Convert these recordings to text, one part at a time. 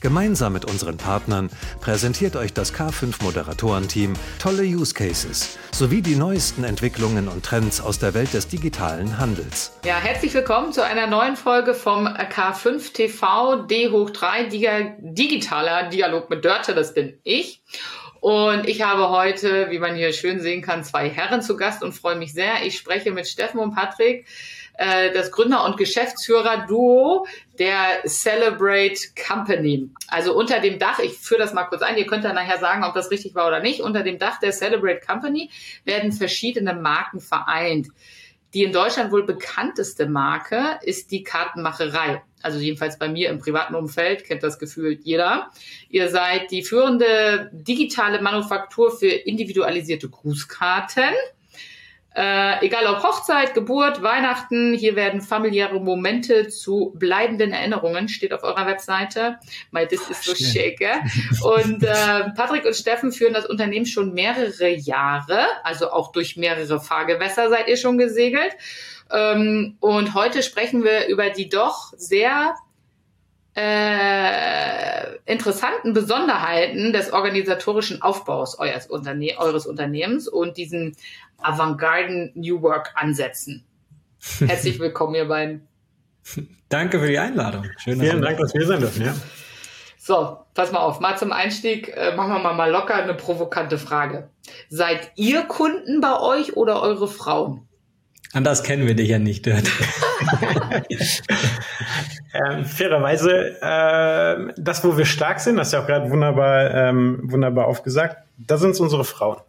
Gemeinsam mit unseren Partnern präsentiert euch das K5 Moderatorenteam tolle Use Cases sowie die neuesten Entwicklungen und Trends aus der Welt des digitalen Handels. Ja, herzlich willkommen zu einer neuen Folge vom K5 TV D hoch 3 digitaler Dialog mit Dörte, das bin ich. Und ich habe heute, wie man hier schön sehen kann, zwei Herren zu Gast und freue mich sehr. Ich spreche mit Steffen und Patrick äh, das Gründer- und Geschäftsführer-Duo der Celebrate Company. Also unter dem Dach, ich führe das mal kurz ein, ihr könnt dann nachher sagen, ob das richtig war oder nicht, unter dem Dach der Celebrate Company werden verschiedene Marken vereint. Die in Deutschland wohl bekannteste Marke ist die Kartenmacherei. Also jedenfalls bei mir im privaten Umfeld kennt das gefühlt jeder. Ihr seid die führende digitale Manufaktur für individualisierte Grußkarten äh, egal ob Hochzeit, Geburt, Weihnachten, hier werden familiäre Momente zu bleibenden Erinnerungen, steht auf eurer Webseite. My this is so shake. Und äh, Patrick und Steffen führen das Unternehmen schon mehrere Jahre, also auch durch mehrere Fahrgewässer seid ihr schon gesegelt. Ähm, und heute sprechen wir über die doch sehr äh, interessanten Besonderheiten des organisatorischen Aufbaus eures, Unterne eures Unternehmens und diesen Avantgarden New Work Ansätzen. Herzlich willkommen, ihr beiden. Danke für die Einladung. Schön, Vielen Dank, dass wir sein dürfen. Ja. So, pass mal auf. Mal zum Einstieg äh, machen wir mal, mal locker eine provokante Frage. Seid ihr Kunden bei euch oder eure Frauen? Anders kennen wir dich ja nicht, Dirt. ähm, fairerweise, äh, das, wo wir stark sind, das ist ja auch gerade wunderbar, ähm, wunderbar aufgesagt, da sind es unsere Frauen.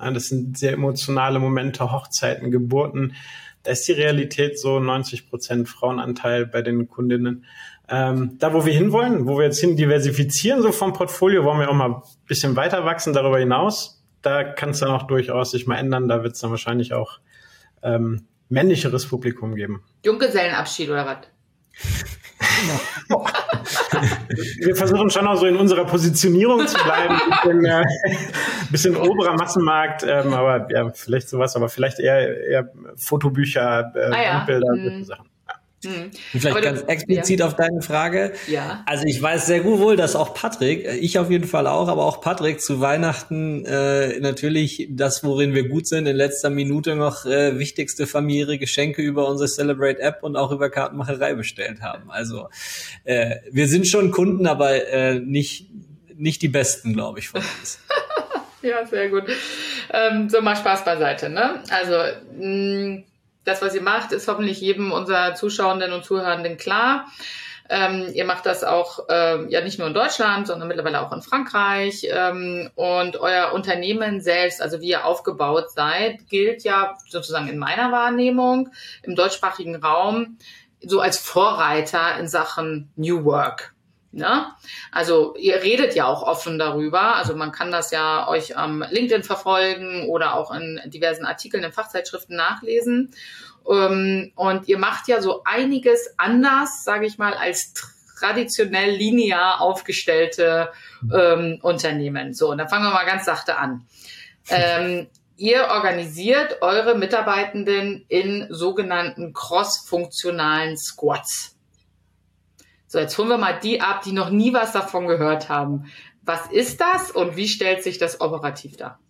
Ja, das sind sehr emotionale Momente, Hochzeiten, Geburten. Da ist die Realität so 90 Prozent Frauenanteil bei den Kundinnen. Ähm, da, wo wir hinwollen, wo wir jetzt hin diversifizieren, so vom Portfolio, wollen wir auch mal ein bisschen weiter wachsen darüber hinaus. Da kann es dann auch durchaus sich mal ändern. Da wird es dann wahrscheinlich auch ähm, männlicheres Publikum geben. Junggesellenabschied oder was? Wir versuchen schon auch so in unserer Positionierung zu bleiben, ein bisschen, äh, bisschen oberer Massenmarkt, ähm, aber ja, vielleicht sowas, aber vielleicht eher, eher Fotobücher, äh, ah, ja. Bilder, hm. Sachen. Mhm. Vielleicht ganz du, explizit ja. auf deine Frage. Ja. Also ich weiß sehr gut wohl, dass auch Patrick, äh, ich auf jeden Fall auch, aber auch Patrick zu Weihnachten äh, natürlich das, worin wir gut sind, in letzter Minute noch äh, wichtigste familiäre Geschenke über unsere Celebrate App und auch über Kartenmacherei bestellt haben. Also äh, wir sind schon Kunden, aber äh, nicht nicht die besten, glaube ich, von uns. ja, sehr gut. Ähm, so mal Spaß beiseite. Ne? Also mh, das, was ihr macht, ist hoffentlich jedem unserer Zuschauenden und Zuhörenden klar. Ähm, ihr macht das auch ähm, ja nicht nur in Deutschland, sondern mittlerweile auch in Frankreich. Ähm, und euer Unternehmen selbst, also wie ihr aufgebaut seid, gilt ja sozusagen in meiner Wahrnehmung im deutschsprachigen Raum so als Vorreiter in Sachen New Work. Ne? Also ihr redet ja auch offen darüber. Also man kann das ja euch am LinkedIn verfolgen oder auch in diversen Artikeln in Fachzeitschriften nachlesen. Ähm, und ihr macht ja so einiges anders, sage ich mal, als traditionell linear aufgestellte ähm, Unternehmen. So, und dann fangen wir mal ganz sachte an. Ähm, ihr organisiert eure Mitarbeitenden in sogenannten cross-funktionalen Squads. So, jetzt holen wir mal die ab, die noch nie was davon gehört haben. Was ist das und wie stellt sich das operativ dar?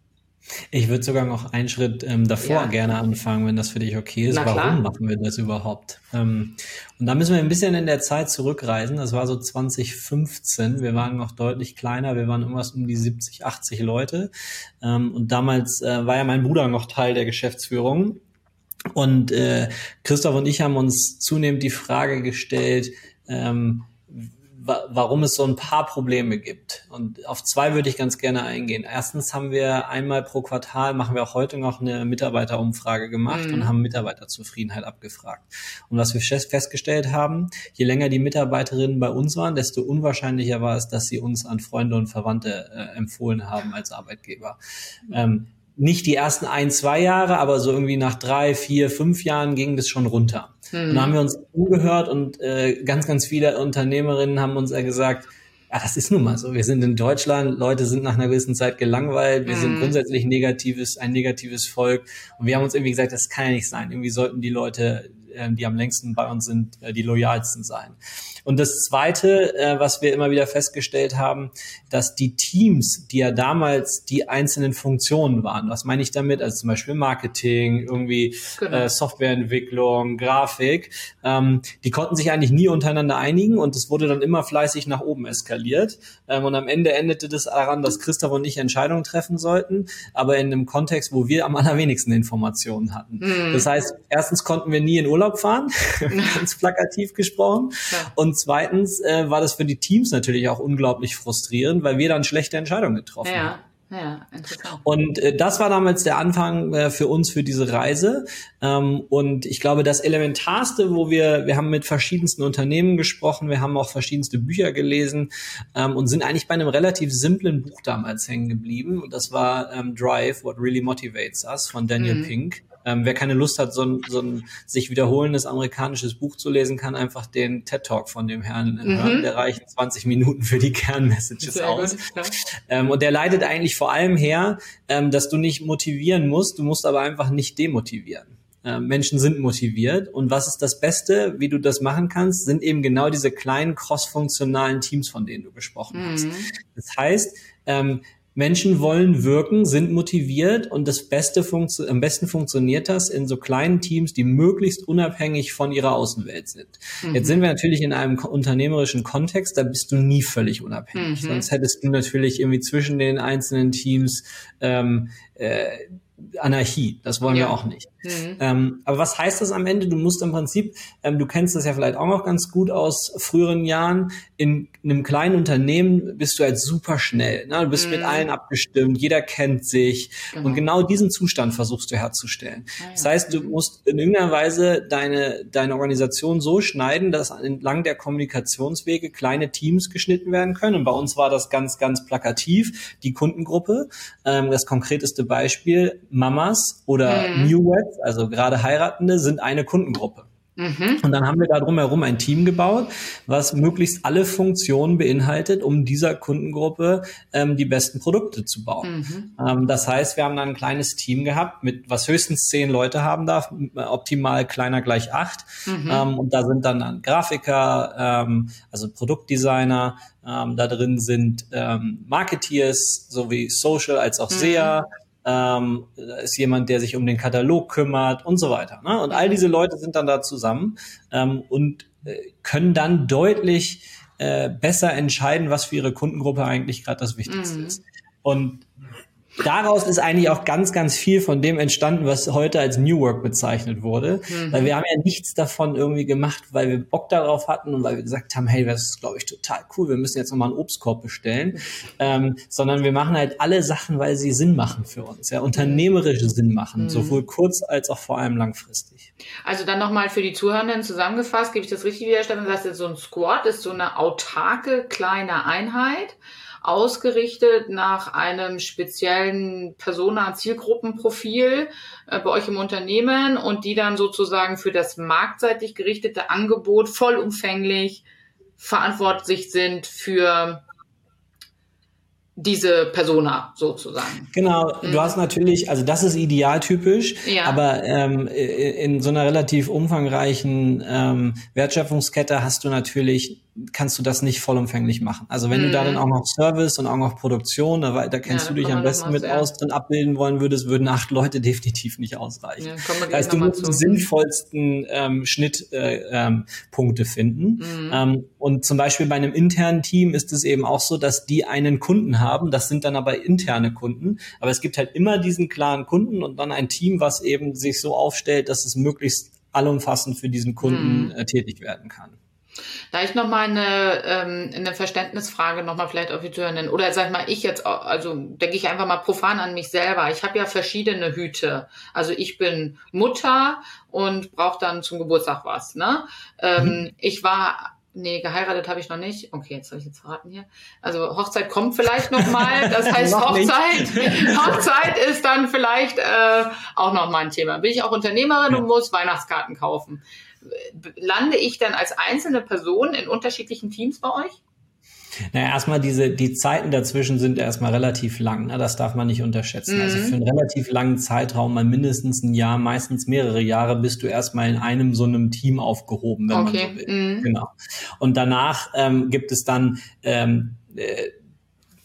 Ich würde sogar noch einen Schritt ähm, davor ja. gerne anfangen, wenn das für dich okay ist. Warum machen wir das überhaupt? Ähm, und da müssen wir ein bisschen in der Zeit zurückreisen. Das war so 2015. Wir waren noch deutlich kleiner. Wir waren irgendwas um die 70, 80 Leute. Ähm, und damals äh, war ja mein Bruder noch Teil der Geschäftsführung. Und äh, Christoph und ich haben uns zunehmend die Frage gestellt, ähm, wa warum es so ein paar Probleme gibt. Und auf zwei würde ich ganz gerne eingehen. Erstens haben wir einmal pro Quartal, machen wir auch heute noch eine Mitarbeiterumfrage gemacht mhm. und haben Mitarbeiterzufriedenheit abgefragt. Und was wir festgestellt haben, je länger die Mitarbeiterinnen bei uns waren, desto unwahrscheinlicher war es, dass sie uns an Freunde und Verwandte äh, empfohlen haben als Arbeitgeber. Ähm, nicht die ersten ein, zwei Jahre, aber so irgendwie nach drei, vier, fünf Jahren ging das schon runter. Mhm. Und da haben wir uns umgehört und äh, ganz, ganz viele Unternehmerinnen haben uns ja gesagt, ja, das ist nun mal so. Wir sind in Deutschland, Leute sind nach einer gewissen Zeit gelangweilt, wir mhm. sind grundsätzlich negatives, ein negatives Volk. Und wir haben uns irgendwie gesagt, das kann ja nicht sein. Irgendwie sollten die Leute, die am längsten bei uns sind, äh, die loyalsten sein. Und das Zweite, äh, was wir immer wieder festgestellt haben, dass die Teams, die ja damals die einzelnen Funktionen waren, was meine ich damit? Also zum Beispiel Marketing, irgendwie genau. äh, Softwareentwicklung, Grafik, ähm, die konnten sich eigentlich nie untereinander einigen und es wurde dann immer fleißig nach oben eskaliert. Ähm, und am Ende endete das daran, dass Christoph und ich Entscheidungen treffen sollten, aber in einem Kontext, wo wir am allerwenigsten Informationen hatten. Mhm. Das heißt, erstens konnten wir nie in Urlaub fahren, ganz plakativ gesprochen. Ja. Und und zweitens äh, war das für die Teams natürlich auch unglaublich frustrierend, weil wir dann schlechte Entscheidungen getroffen ja. haben. Ja, interessant. Und äh, das war damals der Anfang äh, für uns für diese Reise. Ähm, und ich glaube, das Elementarste, wo wir, wir haben mit verschiedensten Unternehmen gesprochen, wir haben auch verschiedenste Bücher gelesen ähm, und sind eigentlich bei einem relativ simplen Buch damals hängen geblieben. Und das war ähm, Drive, What Really Motivates Us von Daniel mhm. Pink. Ähm, wer keine Lust hat, so ein, so ein sich wiederholendes amerikanisches Buch zu lesen, kann einfach den TED Talk von dem Herrn mhm. hören. Der reicht 20 Minuten für die Kernmessages aus. Gut, ähm, und der leitet eigentlich vor allem her, ähm, dass du nicht motivieren musst, du musst aber einfach nicht demotivieren. Ähm, Menschen sind motiviert. Und was ist das Beste, wie du das machen kannst, sind eben genau diese kleinen cross-funktionalen Teams, von denen du gesprochen hast. Mhm. Das heißt, ähm, Menschen wollen wirken, sind motiviert und das Beste am besten funktioniert das in so kleinen Teams, die möglichst unabhängig von ihrer Außenwelt sind. Mhm. Jetzt sind wir natürlich in einem unternehmerischen Kontext, da bist du nie völlig unabhängig. Mhm. Sonst hättest du natürlich irgendwie zwischen den einzelnen Teams ähm, äh, Anarchie. Das wollen ja. wir auch nicht. Mhm. Ähm, aber was heißt das am Ende? Du musst im Prinzip, ähm, du kennst das ja vielleicht auch noch ganz gut aus früheren Jahren, in einem kleinen Unternehmen bist du halt super schnell. Ne? Du bist mhm. mit allen abgestimmt, jeder kennt sich genau. und genau diesen Zustand versuchst du herzustellen. Ah, ja. Das heißt, du musst in irgendeiner Weise deine, deine Organisation so schneiden, dass entlang der Kommunikationswege kleine Teams geschnitten werden können. Und bei uns war das ganz, ganz plakativ, die Kundengruppe. Ähm, das konkreteste Beispiel, Mamas oder mhm. Newlets, also gerade Heiratende, sind eine Kundengruppe. Mhm. Und dann haben wir da drumherum ein Team gebaut, was möglichst alle Funktionen beinhaltet, um dieser Kundengruppe ähm, die besten Produkte zu bauen. Mhm. Ähm, das heißt, wir haben dann ein kleines Team gehabt, mit was höchstens zehn Leute haben darf, optimal kleiner gleich acht. Mhm. Ähm, und da sind dann, dann Grafiker, ähm, also Produktdesigner, ähm, da drin sind ähm, Marketeers sowie Social als auch mhm. SEA ähm, ist jemand, der sich um den Katalog kümmert und so weiter. Ne? Und all diese Leute sind dann da zusammen ähm, und äh, können dann deutlich äh, besser entscheiden, was für ihre Kundengruppe eigentlich gerade das Wichtigste mhm. ist. Und daraus ist eigentlich auch ganz, ganz viel von dem entstanden, was heute als New Work bezeichnet wurde. Mhm. Weil wir haben ja nichts davon irgendwie gemacht, weil wir Bock darauf hatten und weil wir gesagt haben, hey, das ist, glaube ich, total cool, wir müssen jetzt nochmal einen Obstkorb bestellen. Ähm, sondern wir machen halt alle Sachen, weil sie Sinn machen für uns, ja, unternehmerische Sinn machen, mhm. sowohl kurz als auch vor allem langfristig. Also dann nochmal für die Zuhörenden zusammengefasst, gebe ich das richtig wieder, Stefan, das heißt, so ein Squad ist so eine autarke kleine Einheit ausgerichtet nach einem speziellen Persona-Zielgruppenprofil äh, bei euch im Unternehmen und die dann sozusagen für das marktseitig gerichtete Angebot vollumfänglich verantwortlich sind für diese Persona sozusagen. Genau, mhm. du hast natürlich, also das ist idealtypisch, ja. aber ähm, in so einer relativ umfangreichen ähm, Wertschöpfungskette hast du natürlich kannst du das nicht vollumfänglich machen. Also wenn mm. du da dann mhm. auch noch Service und auch noch Produktion, da, da kennst ja, du dich am besten mit aus, drin abbilden wollen würdest, würden acht Leute definitiv nicht ausreichen. Ja, das heißt, du musst die sinnvollsten ähm, Schnittpunkte äh, ähm, finden. Mm. Ähm, und zum Beispiel bei einem internen Team ist es eben auch so, dass die einen Kunden haben, das sind dann aber interne Kunden. Aber es gibt halt immer diesen klaren Kunden und dann ein Team, was eben sich so aufstellt, dass es möglichst allumfassend für diesen Kunden mm. äh, tätig werden kann. Da ich noch mal eine, ähm, eine Verständnisfrage noch mal vielleicht auf die Zuhörenden oder sag mal ich jetzt also denke ich einfach mal profan an mich selber. Ich habe ja verschiedene Hüte. Also ich bin Mutter und brauche dann zum Geburtstag was. Ne? Ähm, mhm. Ich war Nee, geheiratet habe ich noch nicht. Okay, jetzt habe ich jetzt verraten hier. Also Hochzeit kommt vielleicht noch mal. Das heißt Hochzeit. Hochzeit ist dann vielleicht äh, auch noch mal ein Thema. Bin ich auch Unternehmerin ja. und muss Weihnachtskarten kaufen. Lande ich dann als einzelne Person in unterschiedlichen Teams bei euch? Naja, erstmal diese, die Zeiten dazwischen sind erstmal relativ lang. Ne? Das darf man nicht unterschätzen. Also mhm. Also für einen relativ langen Zeitraum, mal mindestens ein Jahr, meistens mehrere Jahre, bist du erstmal in einem so einem Team aufgehoben, wenn okay. man so will. Mhm. Genau. Und danach ähm, gibt es dann ähm, äh,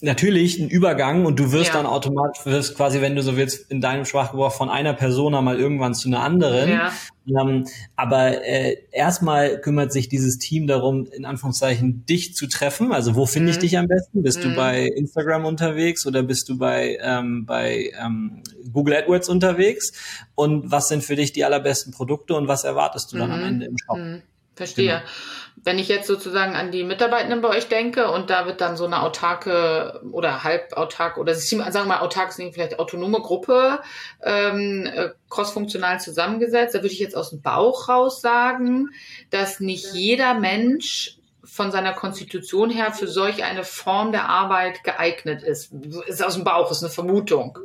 natürlich ein Übergang und du wirst ja. dann automatisch, wirst quasi, wenn du so willst, in deinem Sprachgebrauch von einer Persona mal irgendwann zu einer anderen. Ja. Ähm, aber äh, erstmal kümmert sich dieses Team darum, in Anführungszeichen dich zu treffen. Also wo finde ich mhm. dich am besten? Bist mhm. du bei Instagram unterwegs oder bist du bei, ähm, bei ähm, Google AdWords unterwegs? Und was sind für dich die allerbesten Produkte und was erwartest du dann am mhm. Ende im Shop? Mhm. Verstehe. Genau. Wenn ich jetzt sozusagen an die Mitarbeitenden bei euch denke und da wird dann so eine autarke oder halbautark oder sagen wir mal autark, vielleicht autonome Gruppe ähm, äh, crossfunktional zusammengesetzt, da würde ich jetzt aus dem Bauch raus sagen, dass nicht jeder Mensch von seiner Konstitution her für solch eine Form der Arbeit geeignet ist. Ist aus dem Bauch, ist eine Vermutung.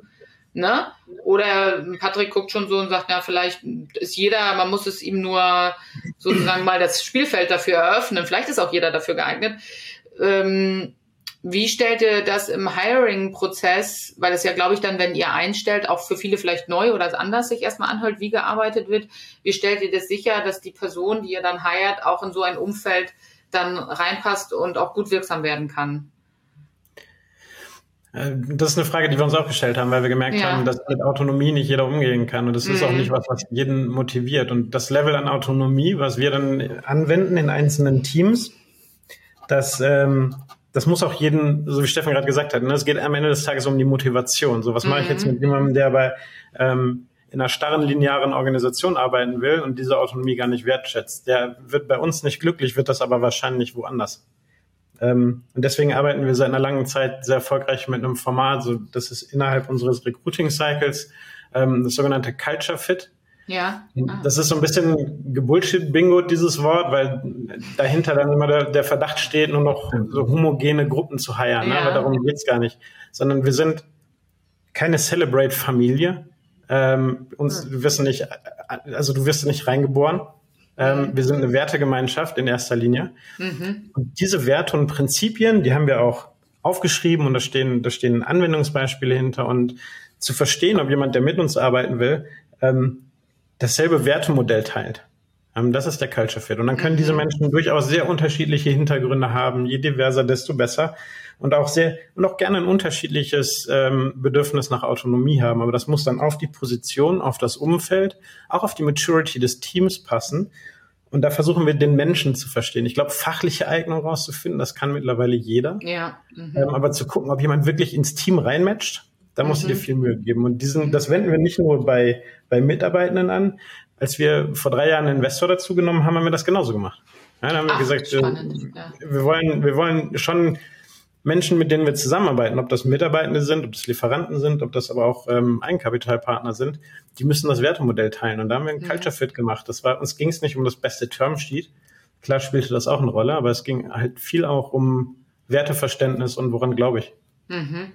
Ne? Oder Patrick guckt schon so und sagt, ja, vielleicht ist jeder, man muss es ihm nur sozusagen mal das Spielfeld dafür eröffnen. Vielleicht ist auch jeder dafür geeignet. Ähm, wie stellt ihr das im Hiring-Prozess, weil es ja, glaube ich, dann, wenn ihr einstellt, auch für viele vielleicht neu oder anders sich erstmal anhört, wie gearbeitet wird, wie stellt ihr das sicher, dass die Person, die ihr dann heiert, auch in so ein Umfeld dann reinpasst und auch gut wirksam werden kann? Äh, das ist eine Frage, die wir uns auch gestellt haben, weil wir gemerkt ja. haben, dass mit Autonomie nicht jeder umgehen kann. Und das mhm. ist auch mhm. nicht was, was jeden motiviert. Und das Level an Autonomie, was wir dann anwenden in einzelnen Teams, das, ähm, das muss auch jeden, so wie Steffen gerade gesagt hat, ne, es geht am Ende des Tages um die Motivation. So, was mhm. mache ich jetzt mhm. mit jemandem, der bei ähm, in einer starren linearen Organisation arbeiten will und diese Autonomie gar nicht wertschätzt? Der wird bei uns nicht glücklich, wird das aber wahrscheinlich woanders. Ähm, und deswegen arbeiten wir seit einer langen Zeit sehr erfolgreich mit einem Format, so das ist innerhalb unseres Recruiting Cycles ähm, das sogenannte Culture Fit. Ja. Ah. Das ist so ein bisschen Gebullshit-Bingo, dieses Wort, weil dahinter dann immer der, der, Verdacht steht, nur noch so homogene Gruppen zu heiern. Ja. Ne? Aber darum geht's gar nicht. Sondern wir sind keine Celebrate-Familie. Ähm, uns, hm. wir wissen nicht, also du wirst nicht reingeboren. Ähm, wir sind eine Wertegemeinschaft in erster Linie. Mhm. Und diese Werte und Prinzipien, die haben wir auch aufgeschrieben und da stehen, da stehen Anwendungsbeispiele hinter und zu verstehen, ob jemand, der mit uns arbeiten will, ähm, dasselbe Wertemodell teilt. Ähm, das ist der Culture Fit. Und dann können mhm. diese Menschen durchaus sehr unterschiedliche Hintergründe haben. Je diverser, desto besser. Und auch sehr, und auch gerne ein unterschiedliches ähm, Bedürfnis nach Autonomie haben. Aber das muss dann auf die Position, auf das Umfeld, auch auf die Maturity des Teams passen. Und da versuchen wir den Menschen zu verstehen. Ich glaube, fachliche Eignung rauszufinden, das kann mittlerweile jeder. Ja. Mhm. Ähm, aber zu gucken, ob jemand wirklich ins Team reinmatcht, da muss mhm. dir viel Mühe geben. Und diesen, das wenden wir nicht nur bei, bei Mitarbeitenden an, als wir vor drei Jahren einen Investor dazu genommen haben, haben wir das genauso gemacht. Ja, dann haben Ach, wir gesagt, spannend, ja. wir wollen, wir wollen schon Menschen, mit denen wir zusammenarbeiten, ob das Mitarbeitende sind, ob das Lieferanten sind, ob das aber auch ähm, Eigenkapitalpartner sind, die müssen das Wertemodell teilen. Und da haben wir einen mhm. Culture Fit gemacht. Das war, uns ging es nicht um das beste Termsheet. Klar spielte das auch eine Rolle, aber es ging halt viel auch um Werteverständnis und woran glaube ich. Mhm.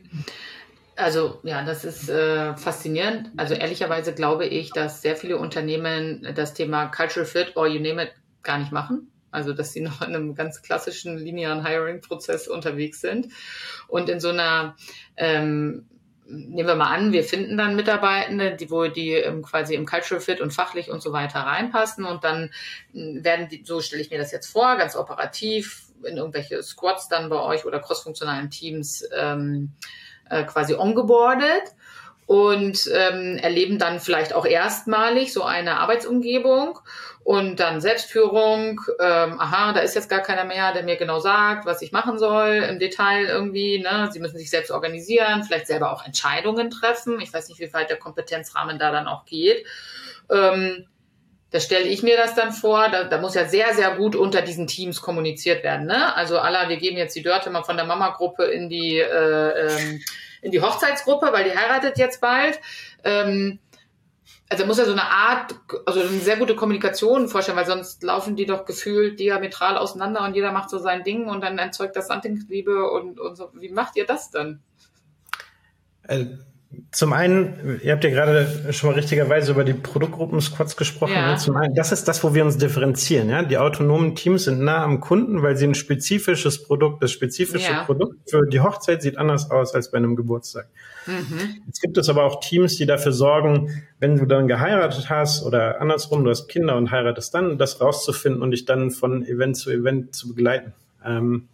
Also ja, das ist äh, faszinierend. Also ehrlicherweise glaube ich, dass sehr viele Unternehmen das Thema Cultural Fit or you name it gar nicht machen. Also dass sie noch in einem ganz klassischen linearen Hiring-Prozess unterwegs sind. Und in so einer ähm, nehmen wir mal an, wir finden dann Mitarbeitende, die wo die ähm, quasi im Cultural Fit und fachlich und so weiter reinpassen und dann hm, werden die, so stelle ich mir das jetzt vor, ganz operativ in irgendwelche Squads dann bei euch oder crossfunktionalen Teams ähm, äh, quasi ongeboardet und ähm, erleben dann vielleicht auch erstmalig so eine Arbeitsumgebung und dann Selbstführung. Ähm, aha, da ist jetzt gar keiner mehr, der mir genau sagt, was ich machen soll im Detail irgendwie. Ne? Sie müssen sich selbst organisieren, vielleicht selber auch Entscheidungen treffen. Ich weiß nicht, wie weit der Kompetenzrahmen da dann auch geht. Ähm, da stelle ich mir das dann vor, da, da muss ja sehr, sehr gut unter diesen Teams kommuniziert werden. Ne? Also Allah, wir geben jetzt die Dörte mal von der Mama-Gruppe in die äh, ähm, in die Hochzeitsgruppe, weil die heiratet jetzt bald. Ähm, also muss ja so eine Art, also eine sehr gute Kommunikation vorstellen, weil sonst laufen die doch gefühlt diametral auseinander und jeder macht so sein Ding und dann erzeugt das Antingsliebe und, und so. Wie macht ihr das dann? Zum einen, ihr habt ja gerade schon mal richtigerweise über die Produktgruppen-Squads gesprochen. Ja. Zum einen, das ist das, wo wir uns differenzieren. Ja? Die autonomen Teams sind nah am Kunden, weil sie ein spezifisches Produkt, das spezifische ja. Produkt für die Hochzeit sieht anders aus als bei einem Geburtstag. Mhm. Jetzt gibt es aber auch Teams, die dafür sorgen, wenn du dann geheiratet hast oder andersrum, du hast Kinder und heiratest dann, das rauszufinden und dich dann von Event zu Event zu begleiten. Ähm,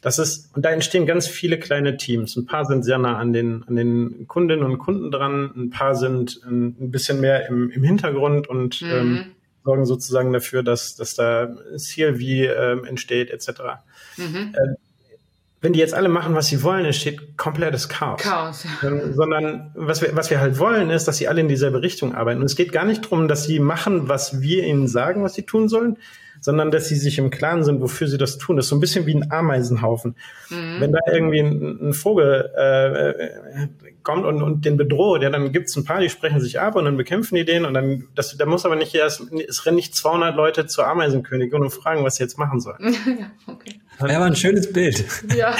das ist, und da entstehen ganz viele kleine Teams. Ein paar sind sehr nah an den, an den Kundinnen und Kunden dran, ein paar sind ein, ein bisschen mehr im, im Hintergrund und mhm. ähm, sorgen sozusagen dafür, dass, dass da CLV ähm, entsteht, etc. Mhm. Äh, wenn die jetzt alle machen, was sie wollen, entsteht komplettes Chaos. Chaos, ja. Ähm, sondern was wir, was wir halt wollen, ist, dass sie alle in dieselbe Richtung arbeiten. Und es geht gar nicht darum, dass sie machen, was wir ihnen sagen, was sie tun sollen, sondern dass sie sich im Klaren sind, wofür sie das tun. Das ist so ein bisschen wie ein Ameisenhaufen. Mhm. Wenn da irgendwie ein, ein Vogel äh, kommt und, und den bedroht, ja, dann gibt's ein paar, die sprechen sich ab und dann bekämpfen die den und dann, das, da muss aber nicht erst, es rennen nicht 200 Leute zur Ameisenkönigin und fragen, was sie jetzt machen sollen. ja, okay. Ja, aber ein schönes Bild. Ja,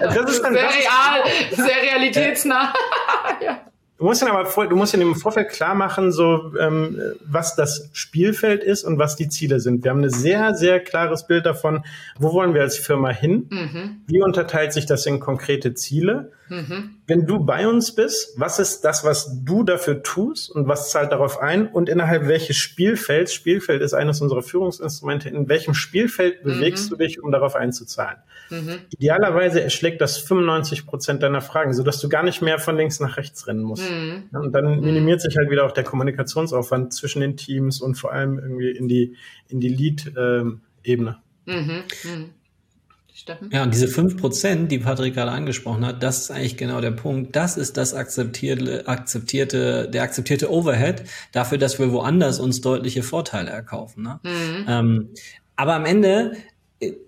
das ist dann sehr real, sehr realitätsnah. ja. Du musst dann aber vor, du musst in dem Vorfeld klar machen, so ähm, was das Spielfeld ist und was die Ziele sind. Wir haben ein sehr, sehr klares Bild davon, wo wollen wir als Firma hin? Mhm. Wie unterteilt sich das in konkrete Ziele? Mhm. Wenn du bei uns bist, was ist das, was du dafür tust und was zahlt darauf ein und innerhalb welches Spielfelds, Spielfeld ist eines unserer Führungsinstrumente, in welchem Spielfeld mhm. bewegst du dich, um darauf einzuzahlen? Mhm. Idealerweise erschlägt das 95 Prozent deiner Fragen, sodass du gar nicht mehr von links nach rechts rennen musst. Mhm. Und dann mhm. minimiert sich halt wieder auch der Kommunikationsaufwand zwischen den Teams und vor allem irgendwie in die, in die Lead-Ebene. Ähm, Steffen? Ja, und diese fünf Prozent, die Patrick gerade angesprochen hat, das ist eigentlich genau der Punkt. Das ist das akzeptierte, akzeptierte, der akzeptierte Overhead dafür, dass wir woanders uns deutliche Vorteile erkaufen. Ne? Mhm. Ähm, aber am Ende,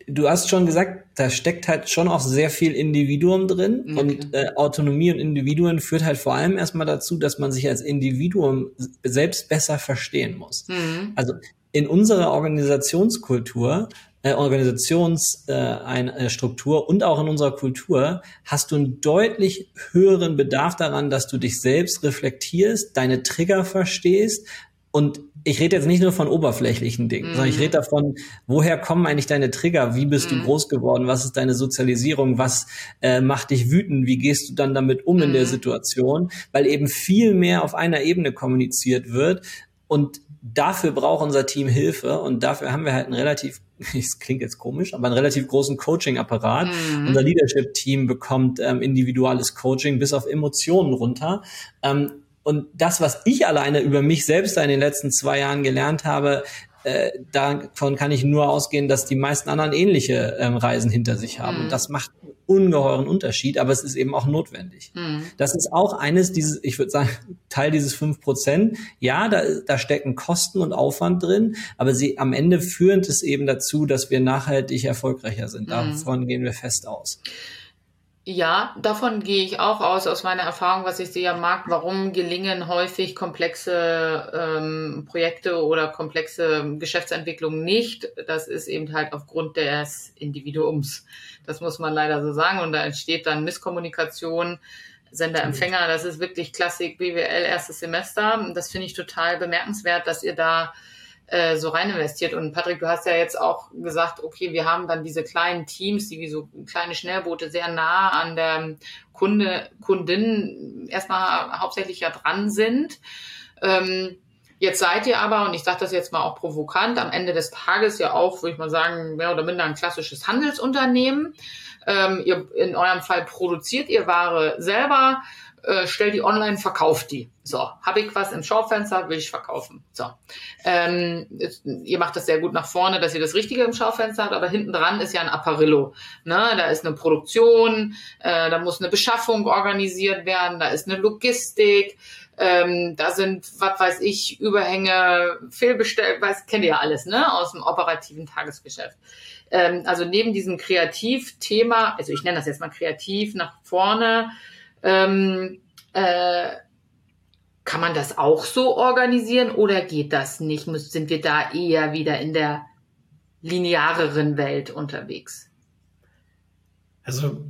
du hast schon gesagt, da steckt halt schon auch sehr viel Individuum drin okay. und äh, Autonomie und Individuen führt halt vor allem erstmal dazu, dass man sich als Individuum selbst besser verstehen muss. Mhm. Also in unserer Organisationskultur äh, Organisationsstruktur äh, und auch in unserer Kultur hast du einen deutlich höheren Bedarf daran, dass du dich selbst reflektierst, deine Trigger verstehst und ich rede jetzt nicht nur von oberflächlichen Dingen, mm. sondern ich rede davon, woher kommen eigentlich deine Trigger? Wie bist mm. du mhm. groß geworden? Was ist deine Sozialisierung? Was äh, macht dich wütend? Wie gehst du dann damit um mm. in der mhm. Situation? Weil eben viel mehr auf einer Ebene kommuniziert wird und dafür braucht unser Team Hilfe und dafür haben wir halt einen relativ, es klingt jetzt komisch, aber einen relativ großen Coaching-Apparat. Mhm. Unser Leadership-Team bekommt ähm, individuelles Coaching bis auf Emotionen runter. Ähm, und das, was ich alleine über mich selbst in den letzten zwei Jahren gelernt habe, äh, davon kann ich nur ausgehen, dass die meisten anderen ähnliche ähm, Reisen hinter sich haben. Mhm. Und das macht ungeheuren Unterschied, aber es ist eben auch notwendig. Mhm. Das ist auch eines dieses, ich würde sagen, Teil dieses fünf Prozent. Ja, da, da stecken Kosten und Aufwand drin, aber sie am Ende führen es eben dazu, dass wir nachhaltig erfolgreicher sind. Mhm. Davon gehen wir fest aus. Ja, davon gehe ich auch aus, aus meiner Erfahrung, was ich sehe am Markt, warum gelingen häufig komplexe ähm, Projekte oder komplexe Geschäftsentwicklungen nicht. Das ist eben halt aufgrund des Individuums. Das muss man leider so sagen. Und da entsteht dann Misskommunikation, Sender-Empfänger. Das ist wirklich Klassik BWL erstes Semester. Das finde ich total bemerkenswert, dass ihr da äh, so rein investiert. Und Patrick, du hast ja jetzt auch gesagt, okay, wir haben dann diese kleinen Teams, die wie so kleine Schnellboote sehr nah an der Kunde, Kundin erstmal hauptsächlich ja dran sind. Ähm, jetzt seid ihr aber, und ich sage das jetzt mal auch provokant, am Ende des Tages ja auch, würde ich mal sagen, mehr oder minder ein klassisches Handelsunternehmen. Ähm, ihr, in eurem Fall produziert ihr Ware selber, äh, stell die online, verkauf die. So, habe ich was im Schaufenster, will ich verkaufen. So, ähm, ihr macht das sehr gut nach vorne, dass ihr das Richtige im Schaufenster habt, aber hinten dran ist ja ein Apparillo. Ne? Da ist eine Produktion, äh, da muss eine Beschaffung organisiert werden, da ist eine Logistik, ähm, da sind, was weiß ich, Überhänge, fehlbestellt, weiß, kennt ihr ja alles, ne, aus dem operativen Tagesgeschäft. Ähm, also neben diesem Kreativthema, also ich nenne das jetzt mal kreativ nach vorne, ähm, äh, kann man das auch so organisieren oder geht das nicht? Sind wir da eher wieder in der lineareren Welt unterwegs? Also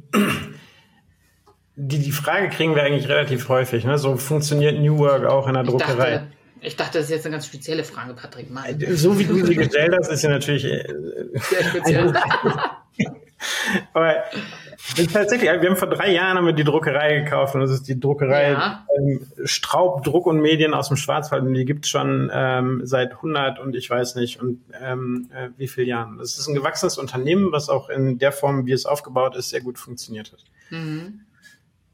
die, die Frage kriegen wir eigentlich relativ häufig. Ne? So funktioniert New Work auch in der ich Druckerei. Dachte, ich dachte, das ist jetzt eine ganz spezielle Frage, Patrick. Mann. So wie du sie gestellt hast, ist sie natürlich äh, sehr speziell. Aber tatsächlich, wir haben vor drei Jahren haben wir die Druckerei gekauft und das ist die Druckerei ja. ähm, Straub, Druck und Medien aus dem Schwarzwald und die gibt es schon ähm, seit 100 und ich weiß nicht und ähm, äh, wie viele Jahren. Das ist ein gewachsenes Unternehmen, was auch in der Form, wie es aufgebaut ist, sehr gut funktioniert hat. Mhm.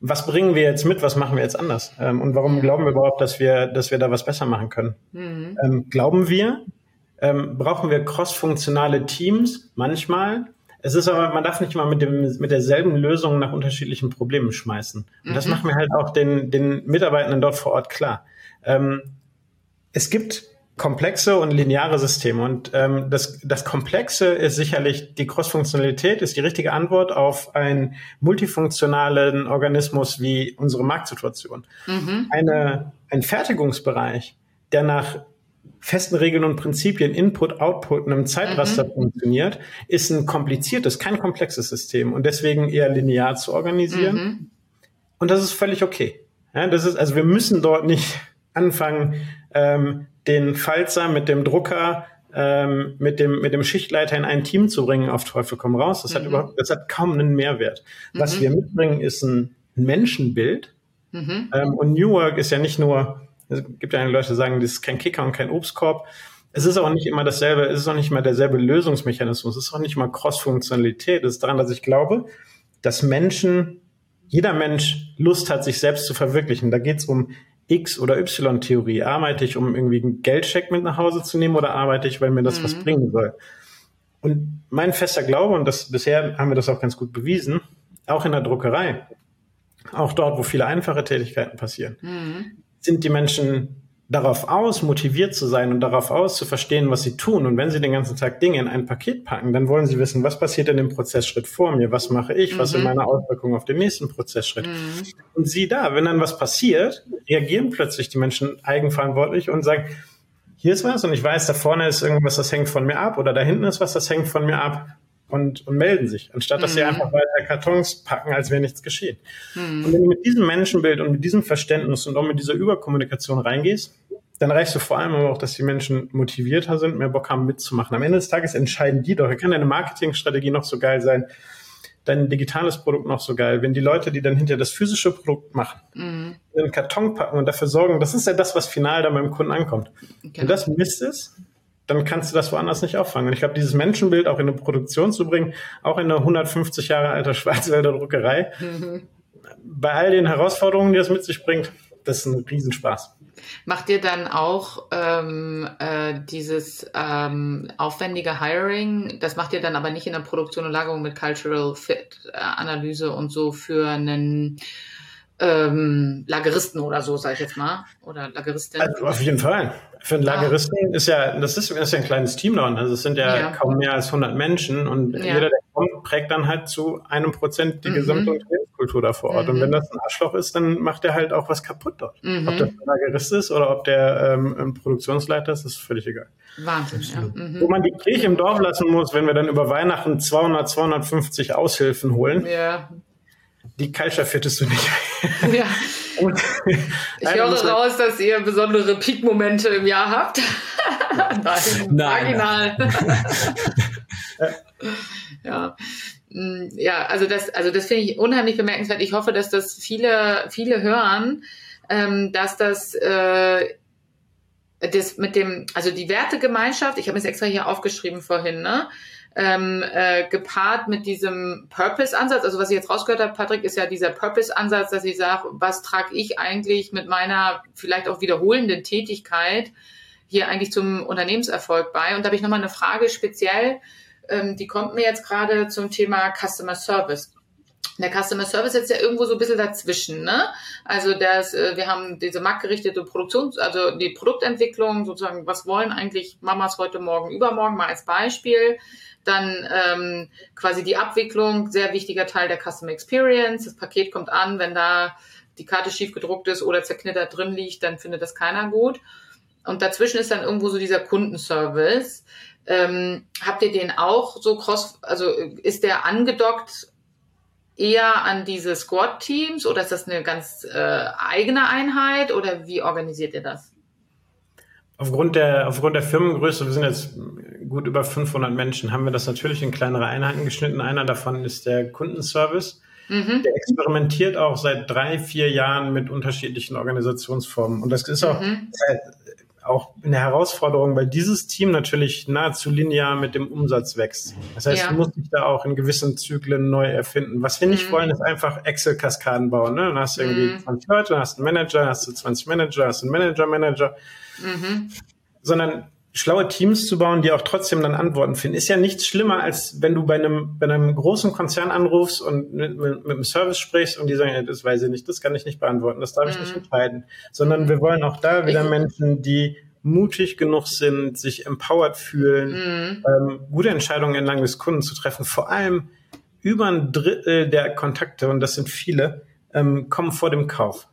Was bringen wir jetzt mit? Was machen wir jetzt anders? Ähm, und warum glauben wir überhaupt, dass wir, dass wir da was besser machen können? Mhm. Ähm, glauben wir, ähm, brauchen wir cross-funktionale Teams manchmal, es ist aber, man darf nicht immer mit, dem, mit derselben Lösung nach unterschiedlichen Problemen schmeißen. Und mhm. das machen wir halt auch den, den Mitarbeitenden dort vor Ort klar. Ähm, es gibt komplexe und lineare Systeme. Und ähm, das, das Komplexe ist sicherlich die Cross-Funktionalität, ist die richtige Antwort auf einen multifunktionalen Organismus wie unsere Marktsituation. Mhm. Eine, ein Fertigungsbereich, der nach festen Regeln und Prinzipien, Input, Output in einem Zeitraster mhm. funktioniert, ist ein kompliziertes, kein komplexes System und deswegen eher linear zu organisieren. Mhm. Und das ist völlig okay. Ja, das ist, also wir müssen dort nicht anfangen, ähm, den Falzer mit dem Drucker ähm, mit dem mit dem Schichtleiter in ein Team zu bringen auf Teufel komm raus. Das mhm. hat überhaupt, das hat kaum einen Mehrwert. Was mhm. wir mitbringen, ist ein Menschenbild. Mhm. Ähm, und New Work ist ja nicht nur es gibt ja Leute, die sagen, das ist kein Kicker und kein Obstkorb. Es ist auch nicht immer dasselbe, es ist auch nicht immer derselbe Lösungsmechanismus, es ist auch nicht immer Cross-Funktionalität. Es ist daran, dass ich glaube, dass Menschen, jeder Mensch Lust hat, sich selbst zu verwirklichen. Da geht es um X- oder Y-Theorie. Arbeite ich, um irgendwie einen Geldcheck mit nach Hause zu nehmen oder arbeite ich, weil mir das mhm. was bringen soll? Und mein fester Glaube, und das, bisher haben wir das auch ganz gut bewiesen, auch in der Druckerei, auch dort, wo viele einfache Tätigkeiten passieren, mhm sind die Menschen darauf aus, motiviert zu sein und darauf aus, zu verstehen, was sie tun. Und wenn sie den ganzen Tag Dinge in ein Paket packen, dann wollen sie wissen, was passiert in dem Prozessschritt vor mir, was mache ich, mhm. was sind mhm. meine Auswirkungen auf den nächsten Prozessschritt. Mhm. Und sie da, wenn dann was passiert, reagieren plötzlich die Menschen eigenverantwortlich und sagen, hier ist was und ich weiß, da vorne ist irgendwas, das hängt von mir ab oder da hinten ist was, das hängt von mir ab und, und melden sich, anstatt dass mhm. sie einfach weiter Kartons packen, als wäre nichts geschehen. Mhm. Und wenn du mit diesem Menschenbild und mit diesem Verständnis und auch mit dieser Überkommunikation reingehst, dann reichst du vor allem aber auch, dass die Menschen motivierter sind, mehr Bock haben mitzumachen. Am Ende des Tages entscheiden die doch. Da kann deine Marketingstrategie noch so geil sein, dein digitales Produkt noch so geil. Wenn die Leute, die dann hinter das physische Produkt machen, mhm. den Karton packen und dafür sorgen, das ist ja das, was final dann beim Kunden ankommt. Genau. Wenn das Mist ist, dann kannst du das woanders nicht auffangen. Und ich glaube, dieses Menschenbild auch in eine Produktion zu bringen, auch in eine 150 Jahre alte Schwarzwälder Druckerei, mhm. bei all den Herausforderungen, die das mit sich bringt, das ist ein Riesenspaß. Macht ihr dann auch ähm, äh, dieses ähm, aufwendige Hiring, das macht ihr dann aber nicht in der Produktion und Lagerung mit Cultural Fit äh, Analyse und so für einen ähm, Lageristen oder so, sage ich jetzt mal. Oder Lageristin. Also auf jeden Fall. Für einen. Lageristen ist ja, das ist, ist ja ein kleines Team da. Also es sind ja, ja, kaum mehr als 100 Menschen und ja. jeder, der kommt, prägt dann halt zu einem Prozent die mhm. gesamte Unternehmenskultur da vor Ort. Mhm. Und wenn das ein Arschloch ist, dann macht er halt auch was kaputt dort. Mhm. Ob das ein Lagerist ist oder ob der ähm, ein Produktionsleiter ist, ist völlig egal. Wahnsinn, ja. Mhm. Wo man die Kirche im Dorf lassen muss, wenn wir dann über Weihnachten 200, 250 Aushilfen holen. Ja die Culture fittest du nicht. Ja. ich höre raus, dass ihr besondere Peak-Momente im Jahr habt. nein, nein. ja. Mm, ja, also das, also das finde ich unheimlich bemerkenswert. Ich hoffe, dass das viele, viele hören, ähm, dass das äh, das mit dem, also die Wertegemeinschaft, ich habe es extra hier aufgeschrieben vorhin, ne? Ähm, äh, gepaart mit diesem Purpose-Ansatz, also was ich jetzt rausgehört habe, Patrick, ist ja dieser Purpose-Ansatz, dass ich sage, was trage ich eigentlich mit meiner vielleicht auch wiederholenden Tätigkeit hier eigentlich zum Unternehmenserfolg bei? Und da habe ich nochmal eine Frage speziell, ähm, die kommt mir jetzt gerade zum Thema Customer Service. Der Customer Service ist ja irgendwo so ein bisschen dazwischen, ne? Also das, äh, wir haben diese marktgerichtete Produktion, also die Produktentwicklung, sozusagen, was wollen eigentlich Mamas heute, morgen, übermorgen, mal als Beispiel. Dann ähm, quasi die Abwicklung, sehr wichtiger Teil der Customer Experience. Das Paket kommt an, wenn da die Karte schief gedruckt ist oder zerknittert drin liegt, dann findet das keiner gut. Und dazwischen ist dann irgendwo so dieser Kundenservice. Ähm, habt ihr den auch so cross, also ist der angedockt eher an diese Squad-Teams oder ist das eine ganz äh, eigene Einheit oder wie organisiert ihr das? Aufgrund der, aufgrund der Firmengröße, wir sind jetzt gut über 500 Menschen, haben wir das natürlich in kleinere Einheiten geschnitten. Einer davon ist der Kundenservice. Mhm. Der experimentiert auch seit drei, vier Jahren mit unterschiedlichen Organisationsformen. Und das ist auch mhm auch eine Herausforderung, weil dieses Team natürlich nahezu linear mit dem Umsatz wächst. Das heißt, ja. du musst dich da auch in gewissen Zyklen neu erfinden. Was wir nicht mhm. wollen, ist einfach Excel-Kaskaden bauen. Ne? Dann hast du irgendwie mhm. 20 Leute, dann hast du einen Manager, dann hast du 20 Manager, hast du einen Manager-Manager. Mhm. Sondern schlaue Teams zu bauen, die auch trotzdem dann Antworten finden, ist ja nichts schlimmer, als wenn du bei einem, bei einem großen Konzern anrufst und mit, mit, mit einem Service sprichst und die sagen, ja, das weiß ich nicht, das kann ich nicht beantworten, das darf ich nicht mhm. entscheiden. Sondern wir wollen auch da wieder Menschen, die mutig genug sind, sich empowered fühlen, mhm. ähm, gute Entscheidungen entlang des Kunden zu treffen. Vor allem über ein Drittel der Kontakte, und das sind viele, ähm, kommen vor dem Kauf.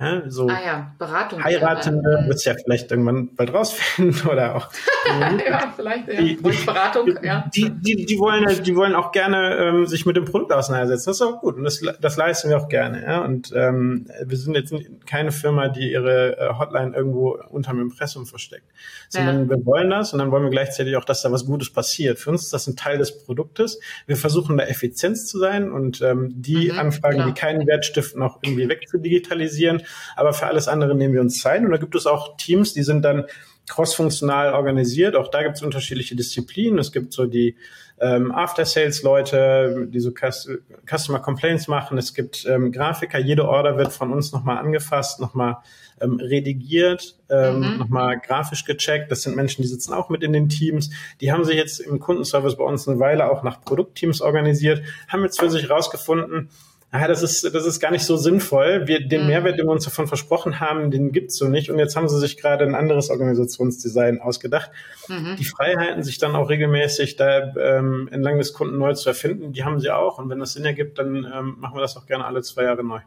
Ja, so ah ja, Beratung. Heiratende wird es ja vielleicht irgendwann bald rausfinden oder auch. ja, vielleicht, ja. Die, die, Beratung, ja. Die, die, die, wollen, die wollen auch gerne ähm, sich mit dem Produkt auseinandersetzen. Das ist auch gut und das, das leisten wir auch gerne. Ja? Und ähm, wir sind jetzt keine Firma, die ihre äh, Hotline irgendwo unterm Impressum versteckt, sondern ja. wir wollen das und dann wollen wir gleichzeitig auch, dass da was Gutes passiert. Für uns ist das ein Teil des Produktes. Wir versuchen da Effizienz zu sein und ähm, die mhm, Anfragen, klar. die keinen Wert stiften, auch irgendwie wegzudigitalisieren aber für alles andere nehmen wir uns Zeit. Und da gibt es auch Teams, die sind dann crossfunktional organisiert. Auch da gibt es unterschiedliche Disziplinen. Es gibt so die ähm, After-Sales-Leute, die so Customer Complaints machen. Es gibt ähm, Grafiker. Jede Order wird von uns nochmal angefasst, nochmal ähm, redigiert, ähm, mhm. nochmal grafisch gecheckt. Das sind Menschen, die sitzen auch mit in den Teams. Die haben sich jetzt im Kundenservice bei uns eine Weile auch nach Produktteams organisiert, haben jetzt für sich rausgefunden, ah, das ist, das ist gar nicht so sinnvoll. Wir, den mhm. Mehrwert, den wir uns davon versprochen haben, den gibt's so nicht. Und jetzt haben sie sich gerade ein anderes Organisationsdesign ausgedacht. Mhm. Die Freiheiten, sich dann auch regelmäßig da ähm, entlang des Kunden neu zu erfinden, die haben sie auch. Und wenn das Sinn ergibt, dann ähm, machen wir das auch gerne alle zwei Jahre neu.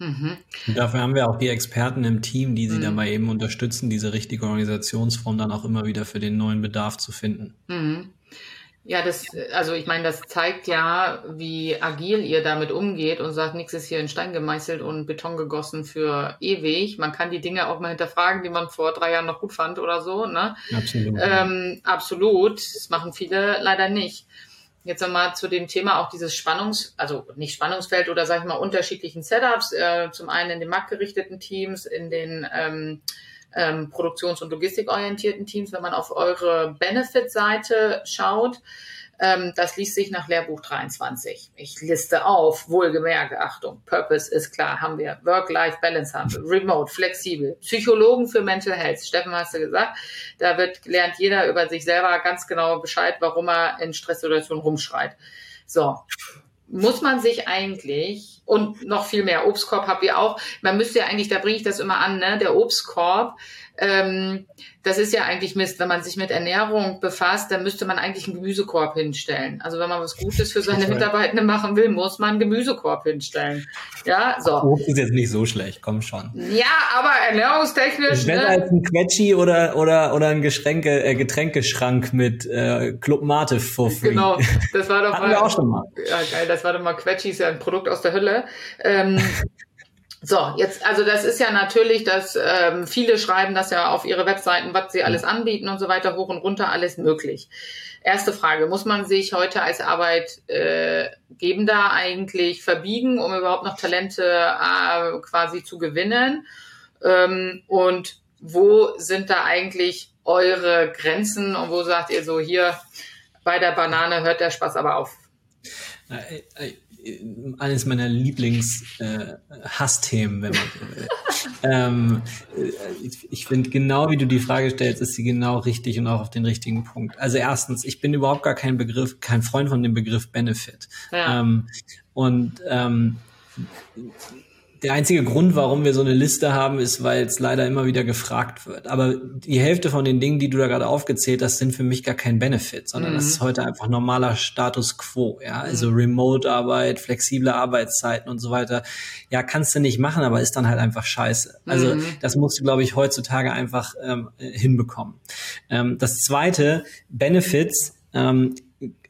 Mhm. Dafür haben wir auch die Experten im Team, die sie mhm. dabei eben unterstützen, diese richtige Organisationsform dann auch immer wieder für den neuen Bedarf zu finden. Mhm. Ja, das, also ich meine, das zeigt ja, wie agil ihr damit umgeht und sagt, nichts ist hier in Stein gemeißelt und Beton gegossen für ewig. Man kann die Dinge auch mal hinterfragen, die man vor drei Jahren noch gut fand oder so. Ne? Absolut. Ähm, absolut. Das machen viele leider nicht. Jetzt nochmal zu dem Thema auch dieses Spannungs, also nicht Spannungsfeld oder sage ich mal unterschiedlichen Setups. Äh, zum einen in den marktgerichteten Teams, in den ähm, ähm, produktions- und logistikorientierten Teams, wenn man auf eure Benefit-Seite schaut. Ähm, das liest sich nach Lehrbuch 23. Ich liste auf, wohlgemerkt, Achtung, Purpose ist klar, haben wir, Work-Life-Balance haben wir, Remote, flexibel, Psychologen für Mental Health. Steffen, hast du gesagt, da wird, lernt jeder über sich selber ganz genau Bescheid, warum er in Stresssituationen rumschreit. So, muss man sich eigentlich und noch viel mehr Obstkorb habt ihr auch. Man müsste ja eigentlich, da bringe ich das immer an, ne? Der Obstkorb ähm, das ist ja eigentlich Mist. Wenn man sich mit Ernährung befasst, dann müsste man eigentlich einen Gemüsekorb hinstellen. Also wenn man was Gutes für seine Mitarbeitenden machen will, muss man einen Gemüsekorb hinstellen. Ja, so. Obst ist jetzt nicht so schlecht, komm schon. Ja, aber ernährungstechnisch. Besser ne? als ein Quetschi oder, oder, oder ein Geschränke, äh, Getränkeschrank mit äh, Club Mate for free. Genau, das war doch Hatten mal. Wir auch schon mal. Ja, geil, das war doch mal Quetschi, ist ja ein Produkt aus der Hölle. Ähm, So, jetzt, also das ist ja natürlich, dass ähm, viele schreiben das ja auf ihre Webseiten, was sie alles anbieten und so weiter, hoch und runter, alles möglich. Erste Frage, muss man sich heute als Arbeitgebender äh, eigentlich verbiegen, um überhaupt noch Talente äh, quasi zu gewinnen? Ähm, und wo sind da eigentlich eure Grenzen und wo sagt ihr so, hier bei der Banane hört der Spaß aber auf? Äh, äh, eines meiner Lieblings-Hassthemen, äh, wenn man will. ähm, ich, ich finde, genau wie du die Frage stellst, ist sie genau richtig und auch auf den richtigen Punkt. Also erstens, ich bin überhaupt gar kein Begriff, kein Freund von dem Begriff Benefit. Ja. Ähm, und ähm, der einzige Grund, warum wir so eine Liste haben, ist, weil es leider immer wieder gefragt wird. Aber die Hälfte von den Dingen, die du da gerade aufgezählt hast, sind für mich gar kein Benefit, sondern mhm. das ist heute einfach normaler Status quo. Ja, also mhm. Remote-Arbeit, flexible Arbeitszeiten und so weiter. Ja, kannst du nicht machen, aber ist dann halt einfach scheiße. Also mhm. das musst du, glaube ich, heutzutage einfach ähm, hinbekommen. Ähm, das zweite, Benefits. Ähm,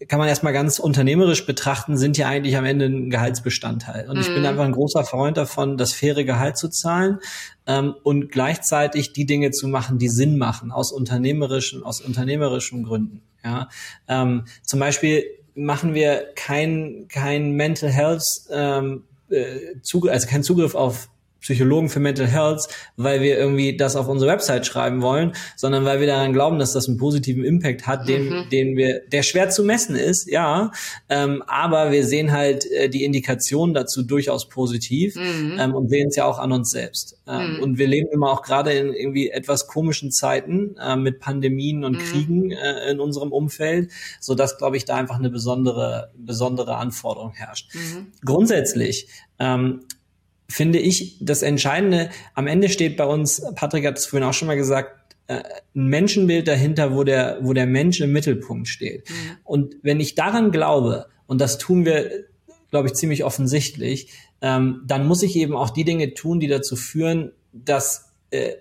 kann man erstmal ganz unternehmerisch betrachten, sind ja eigentlich am Ende ein Gehaltsbestandteil. Und mhm. ich bin mhm. einfach ein großer Freund davon, das faire Gehalt zu zahlen ähm, und gleichzeitig die Dinge zu machen, die Sinn machen, aus unternehmerischen, aus unternehmerischen Gründen. Ja? Ähm, zum Beispiel machen wir kein, kein Mental Health ähm, äh, Zugriff, also kein Zugriff auf Psychologen für Mental Health, weil wir irgendwie das auf unsere Website schreiben wollen, sondern weil wir daran glauben, dass das einen positiven Impact hat, den, mhm. den wir, der schwer zu messen ist, ja, ähm, aber wir sehen halt äh, die Indikationen dazu durchaus positiv mhm. ähm, und sehen es ja auch an uns selbst. Ähm, mhm. Und wir leben immer auch gerade in irgendwie etwas komischen Zeiten äh, mit Pandemien und mhm. Kriegen äh, in unserem Umfeld, so dass, glaube ich, da einfach eine besondere, besondere Anforderung herrscht. Mhm. Grundsätzlich ähm, finde ich, das Entscheidende, am Ende steht bei uns, Patrick hat es vorhin auch schon mal gesagt, äh, ein Menschenbild dahinter, wo der, wo der Mensch im Mittelpunkt steht. Mhm. Und wenn ich daran glaube, und das tun wir, glaube ich, ziemlich offensichtlich, ähm, dann muss ich eben auch die Dinge tun, die dazu führen, dass äh,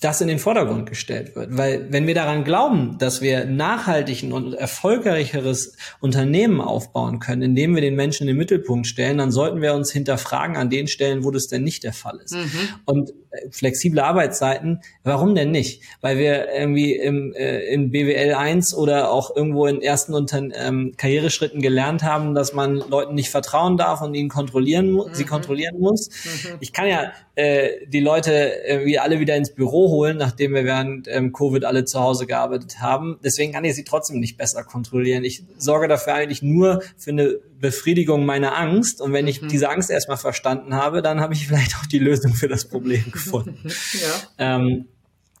das in den Vordergrund gestellt wird. Weil wenn wir daran glauben, dass wir nachhaltig und erfolgreicheres Unternehmen aufbauen können, indem wir den Menschen in den Mittelpunkt stellen, dann sollten wir uns hinterfragen an den Stellen, wo das denn nicht der Fall ist. Mhm. Und flexible Arbeitszeiten, warum denn nicht? Weil wir irgendwie im, äh, in BWL 1 oder auch irgendwo in ersten Unter ähm, Karriereschritten gelernt haben, dass man Leuten nicht vertrauen darf und ihnen kontrollieren mhm. sie kontrollieren muss. Mhm. Ich kann ja äh, die Leute irgendwie alle wieder ins Büro holen, nachdem wir während ähm, Covid alle zu Hause gearbeitet haben. Deswegen kann ich sie trotzdem nicht besser kontrollieren. Ich sorge dafür eigentlich nur für eine Befriedigung meiner Angst. Und wenn ich mhm. diese Angst erstmal verstanden habe, dann habe ich vielleicht auch die Lösung für das Problem gefunden. ja. ähm,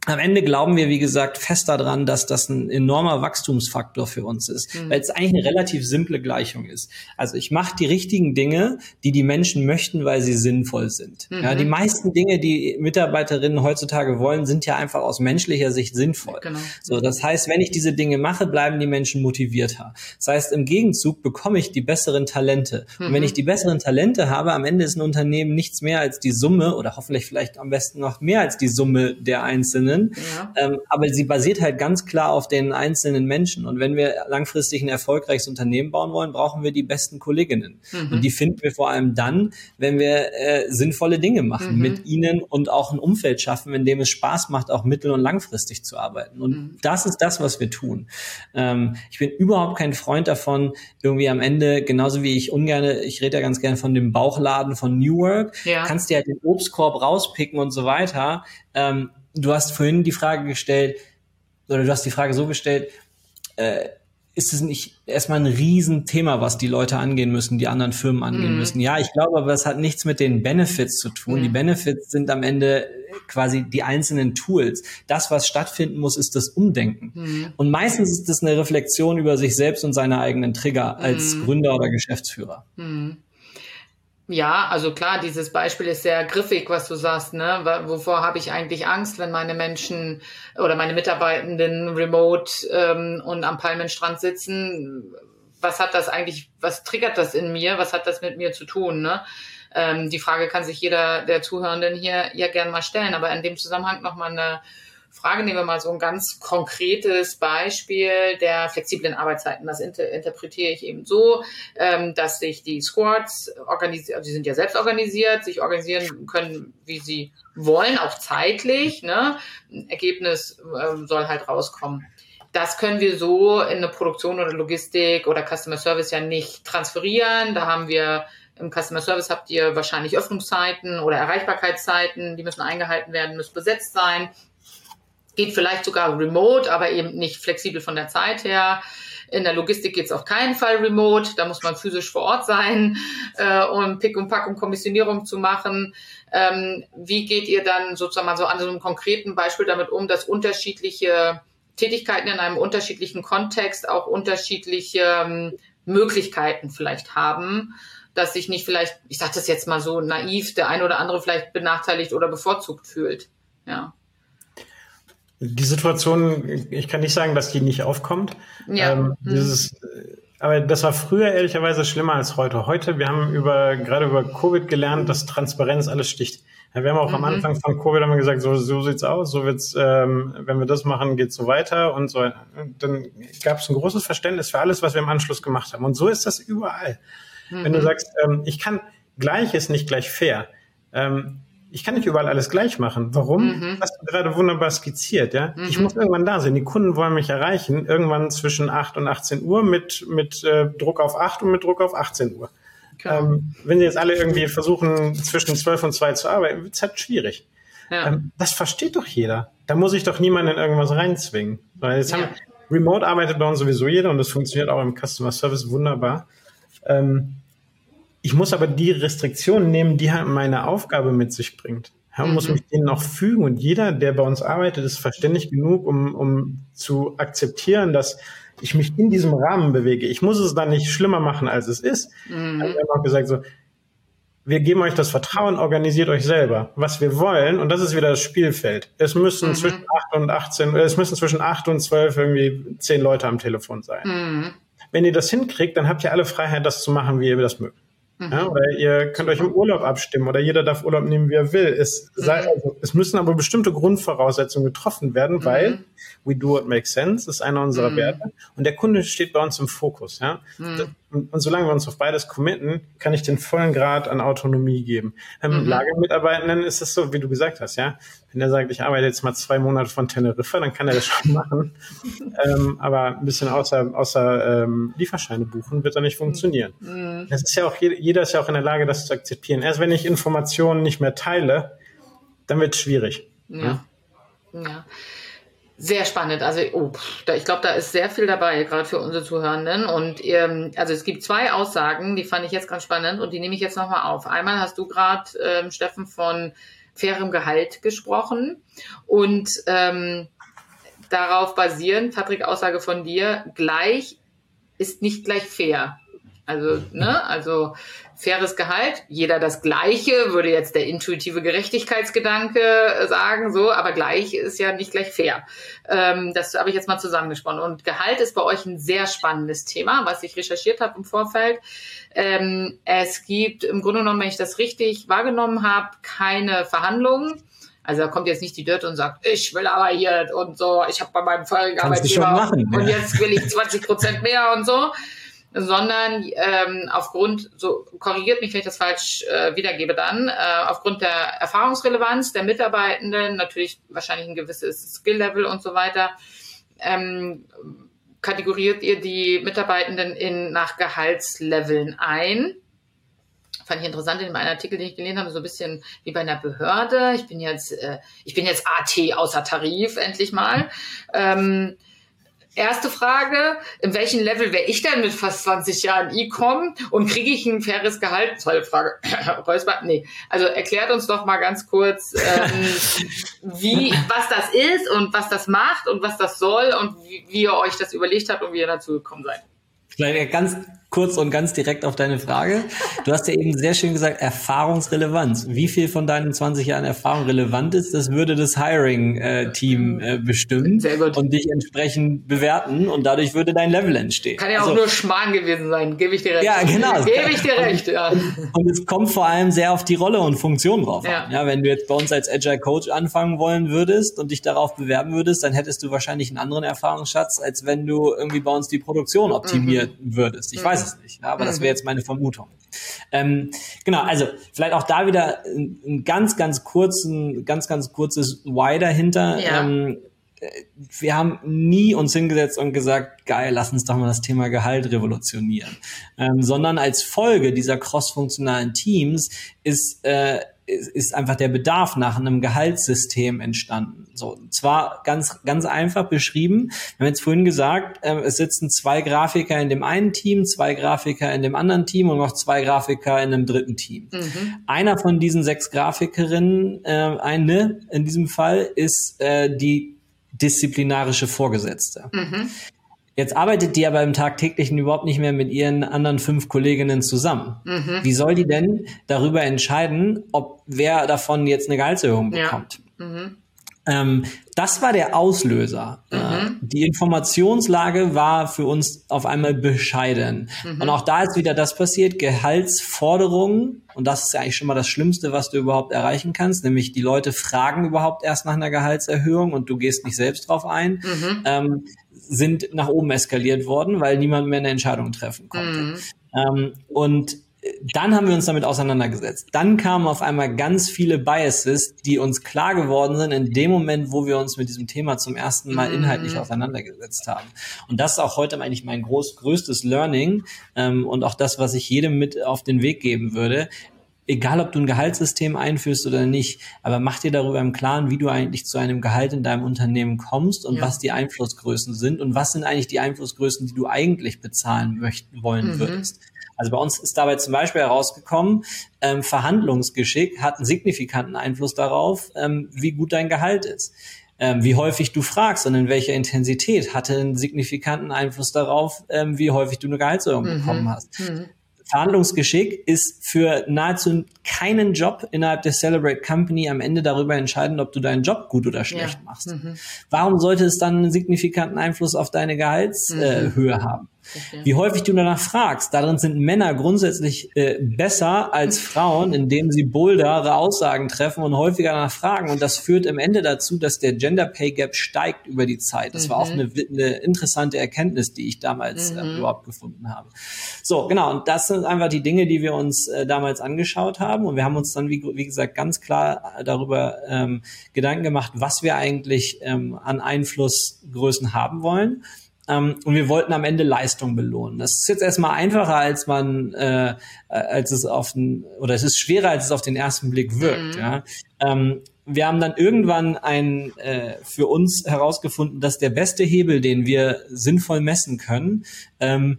am Ende glauben wir, wie gesagt, fest daran, dass das ein enormer Wachstumsfaktor für uns ist, mhm. weil es eigentlich eine relativ simple Gleichung ist. Also ich mache die richtigen Dinge, die die Menschen möchten, weil sie sinnvoll sind. Mhm. Ja, die meisten Dinge, die Mitarbeiterinnen heutzutage wollen, sind ja einfach aus menschlicher Sicht sinnvoll. Genau. So, das heißt, wenn ich diese Dinge mache, bleiben die Menschen motivierter. Das heißt, im Gegenzug bekomme ich die besseren Talente. Mhm. Und wenn mhm. ich die besseren Talente habe, am Ende ist ein Unternehmen nichts mehr als die Summe oder hoffentlich vielleicht am besten noch mehr als die Summe der Einzelnen Kolleginnen. Ja. Ähm, aber sie basiert halt ganz klar auf den einzelnen Menschen. Und wenn wir langfristig ein erfolgreiches Unternehmen bauen wollen, brauchen wir die besten Kolleginnen. Mhm. Und die finden wir vor allem dann, wenn wir äh, sinnvolle Dinge machen mhm. mit ihnen und auch ein Umfeld schaffen, in dem es Spaß macht, auch mittel- und langfristig zu arbeiten. Und mhm. das ist das, was wir tun. Ähm, ich bin überhaupt kein Freund davon, irgendwie am Ende, genauso wie ich ungerne, ich rede ja ganz gerne von dem Bauchladen von New Work, ja. kannst dir halt den Obstkorb rauspicken und so weiter. Ähm, du hast vorhin die Frage gestellt, oder du hast die Frage so gestellt, äh, ist es nicht erstmal ein Riesenthema, was die Leute angehen müssen, die anderen Firmen angehen mhm. müssen? Ja, ich glaube, aber es hat nichts mit den Benefits zu tun. Mhm. Die Benefits sind am Ende quasi die einzelnen Tools. Das, was stattfinden muss, ist das Umdenken. Mhm. Und meistens ist das eine Reflexion über sich selbst und seine eigenen Trigger als mhm. Gründer oder Geschäftsführer. Mhm. Ja, also klar, dieses Beispiel ist sehr griffig, was du sagst, ne? Wovor habe ich eigentlich Angst, wenn meine Menschen oder meine Mitarbeitenden remote ähm, und am Palmenstrand sitzen? Was hat das eigentlich, was triggert das in mir? Was hat das mit mir zu tun, ne? Ähm, die Frage kann sich jeder der Zuhörenden hier ja gern mal stellen, aber in dem Zusammenhang nochmal eine Frage. Nehmen wir mal so ein ganz konkretes Beispiel der flexiblen Arbeitszeiten. Das inter interpretiere ich eben so, ähm, dass sich die Squads organisieren, also sie sind ja selbst organisiert, sich organisieren können, wie sie wollen, auch zeitlich. Ne? Ergebnis ähm, soll halt rauskommen. Das können wir so in eine Produktion oder Logistik oder Customer Service ja nicht transferieren. Da haben wir im Customer Service habt ihr wahrscheinlich Öffnungszeiten oder Erreichbarkeitszeiten, die müssen eingehalten werden, müssen besetzt sein. Geht vielleicht sogar remote, aber eben nicht flexibel von der Zeit her. In der Logistik geht es auf keinen Fall remote. Da muss man physisch vor Ort sein, äh, um Pick und Pack und Kommissionierung zu machen. Ähm, wie geht ihr dann sozusagen mal so an so einem konkreten Beispiel damit um, dass unterschiedliche Tätigkeiten in einem unterschiedlichen Kontext auch unterschiedliche ähm, Möglichkeiten vielleicht haben, dass sich nicht vielleicht, ich sage das jetzt mal so naiv, der eine oder andere vielleicht benachteiligt oder bevorzugt fühlt. Ja. Die Situation, ich kann nicht sagen, dass die nicht aufkommt. Ja. Ähm, hm. dieses, aber das war früher ehrlicherweise schlimmer als heute. Heute, wir haben über, gerade über Covid gelernt, dass Transparenz alles sticht. Wir haben auch mhm. am Anfang von Covid haben wir gesagt, so, so sieht's aus, so wird's, ähm, wenn wir das machen, geht's so weiter und so. Dann gab es ein großes Verständnis für alles, was wir im Anschluss gemacht haben. Und so ist das überall. Mhm. Wenn du mhm. sagst, ähm, ich kann gleich ist nicht gleich fair. Ähm, ich kann nicht überall alles gleich machen. Warum? Mhm. Hast du gerade wunderbar skizziert, ja? Mhm. Ich muss irgendwann da sein. Die Kunden wollen mich erreichen, irgendwann zwischen 8 und 18 Uhr mit, mit äh, Druck auf 8 und mit Druck auf 18 Uhr. Ähm, wenn sie jetzt alle irgendwie versuchen, zwischen 12 und 2 zu arbeiten, wird es halt schwierig. Ja. Ähm, das versteht doch jeder. Da muss ich doch niemanden in irgendwas reinzwingen. Weil jetzt ja. haben, Remote arbeitet bei uns sowieso jeder und das funktioniert auch im Customer Service wunderbar. Ähm, ich muss aber die Restriktionen nehmen, die halt meine Aufgabe mit sich bringt. Ja, mhm. muss mich denen auch fügen. Und jeder, der bei uns arbeitet, ist verständlich genug, um, um zu akzeptieren, dass ich mich in diesem Rahmen bewege. Ich muss es dann nicht schlimmer machen, als es ist. Mhm. Also wir haben auch gesagt, so, wir geben euch das Vertrauen, organisiert euch selber. Was wir wollen, und das ist wieder das Spielfeld. Es müssen mhm. zwischen 8 und 18, es müssen zwischen 8 und 12 irgendwie 10 Leute am Telefon sein. Mhm. Wenn ihr das hinkriegt, dann habt ihr alle Freiheit, das zu machen, wie ihr das mögt. Mhm. Ja, oder ihr könnt euch im Urlaub abstimmen oder jeder darf Urlaub nehmen, wie er will. Es, mhm. sei, also, es müssen aber bestimmte Grundvoraussetzungen getroffen werden, weil mhm. we do what makes sense ist einer unserer mhm. Werte und der Kunde steht bei uns im Fokus. Ja? Mhm. Und, und, solange wir uns auf beides committen, kann ich den vollen Grad an Autonomie geben. Beim mhm. Lagermitarbeitenden ist es so, wie du gesagt hast, ja. Wenn er sagt, ich arbeite jetzt mal zwei Monate von Teneriffa, dann kann er das schon machen. ähm, aber ein bisschen außer, außer ähm, Lieferscheine buchen wird da nicht funktionieren. Mhm. Das ist ja auch, jeder ist ja auch in der Lage, das zu akzeptieren. Erst wenn ich Informationen nicht mehr teile, dann wird es schwierig. ja. ja. ja. Sehr spannend. Also oh, da, ich glaube, da ist sehr viel dabei, gerade für unsere Zuhörenden. Und ähm, also es gibt zwei Aussagen, die fand ich jetzt ganz spannend und die nehme ich jetzt nochmal auf. Einmal hast du gerade, ähm, Steffen, von fairem Gehalt gesprochen und ähm, darauf basierend, Patrick, Aussage von dir, gleich ist nicht gleich fair. Also, ne, also faires Gehalt, jeder das Gleiche, würde jetzt der intuitive Gerechtigkeitsgedanke äh, sagen, so, aber gleich ist ja nicht gleich fair. Ähm, das habe ich jetzt mal zusammengesponnen. Und Gehalt ist bei euch ein sehr spannendes Thema, was ich recherchiert habe im Vorfeld. Ähm, es gibt im Grunde genommen, wenn ich das richtig wahrgenommen habe, keine Verhandlungen. Also da kommt jetzt nicht die Dirt und sagt, ich will aber hier und so, ich habe bei meinem vorigen Arbeitgeber machen, und jetzt will ich 20 Prozent mehr und so sondern ähm, aufgrund, so korrigiert mich, wenn ich das falsch äh, wiedergebe dann, äh, aufgrund der Erfahrungsrelevanz der Mitarbeitenden, natürlich wahrscheinlich ein gewisses Skill-Level und so weiter, ähm, kategoriert ihr die Mitarbeitenden in, nach Gehaltsleveln ein. Fand ich interessant in meinem Artikel, den ich gelesen habe, so ein bisschen wie bei einer Behörde. Ich bin jetzt, äh, ich bin jetzt AT außer Tarif, endlich mal. Ähm, Erste Frage, in welchem Level wäre ich denn mit fast 20 Jahren E-Com und kriege ich ein faires Gehalt? Zweite Frage. Nee. Also erklärt uns doch mal ganz kurz, ähm, wie, was das ist und was das macht und was das soll und wie, wie ihr euch das überlegt habt und wie ihr dazu gekommen seid. Vielleicht ganz kurz und ganz direkt auf deine Frage. Du hast ja eben sehr schön gesagt, Erfahrungsrelevanz. Wie viel von deinen 20 Jahren Erfahrung relevant ist, das würde das Hiring-Team äh, bestimmen sehr gut. und dich entsprechend bewerten und dadurch würde dein Level entstehen. Kann ja auch also, nur Schmarrn gewesen sein, gebe ich dir recht. Ja, genau. Gebe ich dir recht, ja. Und, und, es kommt vor allem sehr auf die Rolle und Funktion drauf ja. an. Ja, wenn du jetzt bei uns als Agile Coach anfangen wollen würdest und dich darauf bewerben würdest, dann hättest du wahrscheinlich einen anderen Erfahrungsschatz, als wenn du irgendwie bei uns die Produktion optimieren mhm. würdest. Ich mhm. weiß es nicht, ja, aber mhm. das wäre jetzt meine Vermutung. Ähm, genau, also vielleicht auch da wieder ein ganz, ganz kurzen, ganz, ganz kurzes Why dahinter. Ja. Ähm, wir haben nie uns hingesetzt und gesagt, geil, lass uns doch mal das Thema Gehalt revolutionieren, ähm, sondern als Folge dieser crossfunktionalen Teams ist äh, ist einfach der Bedarf nach einem Gehaltssystem entstanden. So, zwar ganz, ganz einfach beschrieben. Wir haben jetzt vorhin gesagt, äh, es sitzen zwei Grafiker in dem einen Team, zwei Grafiker in dem anderen Team und noch zwei Grafiker in einem dritten Team. Mhm. Einer von diesen sechs Grafikerinnen, äh, eine in diesem Fall, ist äh, die disziplinarische Vorgesetzte. Mhm. Jetzt arbeitet die aber im Tagtäglichen überhaupt nicht mehr mit ihren anderen fünf Kolleginnen zusammen. Mhm. Wie soll die denn darüber entscheiden, ob wer davon jetzt eine Gehaltserhöhung bekommt? Ja. Mhm. Ähm, das war der Auslöser. Mhm. Äh, die Informationslage war für uns auf einmal bescheiden. Mhm. Und auch da ist wieder das passiert, Gehaltsforderungen, und das ist ja eigentlich schon mal das Schlimmste, was du überhaupt erreichen kannst, nämlich die Leute fragen überhaupt erst nach einer Gehaltserhöhung und du gehst nicht selbst drauf ein. Mhm. Ähm, sind nach oben eskaliert worden, weil niemand mehr eine Entscheidung treffen konnte. Mhm. Ähm, und dann haben wir uns damit auseinandergesetzt. Dann kamen auf einmal ganz viele Biases, die uns klar geworden sind in dem Moment, wo wir uns mit diesem Thema zum ersten Mal mhm. inhaltlich auseinandergesetzt haben. Und das ist auch heute eigentlich mein groß, größtes Learning ähm, und auch das, was ich jedem mit auf den Weg geben würde egal ob du ein Gehaltssystem einführst oder nicht, aber mach dir darüber im Klaren, wie du eigentlich zu einem Gehalt in deinem Unternehmen kommst und ja. was die Einflussgrößen sind und was sind eigentlich die Einflussgrößen, die du eigentlich bezahlen möchten wollen mhm. würdest. Also bei uns ist dabei zum Beispiel herausgekommen, ähm, Verhandlungsgeschick hat einen signifikanten Einfluss darauf, ähm, wie gut dein Gehalt ist. Ähm, wie häufig du fragst und in welcher Intensität hatte einen signifikanten Einfluss darauf, ähm, wie häufig du eine Gehaltserhöhung mhm. bekommen hast. Mhm. Verhandlungsgeschick ist für nahezu keinen Job innerhalb der Celebrate Company am Ende darüber entscheiden, ob du deinen Job gut oder schlecht ja. machst. Mhm. Warum sollte es dann einen signifikanten Einfluss auf deine Gehaltshöhe mhm. äh, haben? Wie häufig du danach fragst, darin sind Männer grundsätzlich äh, besser als Frauen, indem sie boldere Aussagen treffen und häufiger danach fragen. Und das führt im Ende dazu, dass der Gender Pay Gap steigt über die Zeit. Das mhm. war auch mhm. eine, eine, interessante Erkenntnis, die ich damals äh, mhm. äh, überhaupt gefunden habe. So, genau. Und das sind einfach die Dinge, die wir uns äh, damals angeschaut haben. Und wir haben uns dann, wie, wie gesagt, ganz klar äh, darüber ähm, Gedanken gemacht, was wir eigentlich ähm, an Einflussgrößen haben wollen. Ähm, und wir wollten am Ende Leistung belohnen. Das ist jetzt erstmal einfacher, als man, äh, als es auf den, oder es ist schwerer, als es auf den ersten Blick wirkt. Mhm. Ja. Ähm, wir haben dann irgendwann ein, äh, für uns herausgefunden, dass der beste Hebel, den wir sinnvoll messen können, ähm,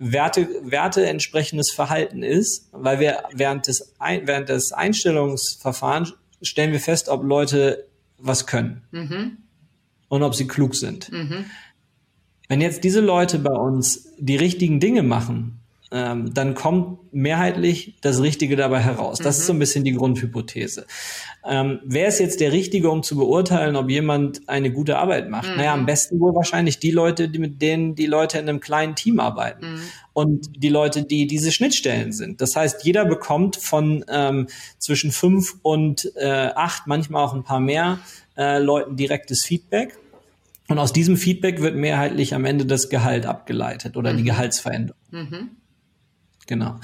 Werte, Werte entsprechendes Verhalten ist, weil wir während des, während des Einstellungsverfahrens stellen wir fest, ob Leute was können mhm. und ob sie klug sind. Mhm. Wenn jetzt diese Leute bei uns die richtigen Dinge machen, ähm, dann kommt mehrheitlich das Richtige dabei heraus. Das mhm. ist so ein bisschen die Grundhypothese. Ähm, wer ist jetzt der Richtige, um zu beurteilen, ob jemand eine gute Arbeit macht? Mhm. Naja, am besten wohl wahrscheinlich die Leute, die mit denen die Leute in einem kleinen Team arbeiten. Mhm. Und die Leute, die diese Schnittstellen sind. Das heißt, jeder bekommt von ähm, zwischen fünf und äh, acht, manchmal auch ein paar mehr äh, Leuten direktes Feedback. Und aus diesem Feedback wird mehrheitlich am Ende das Gehalt abgeleitet oder mhm. die Gehaltsveränderung. Mhm. Genau.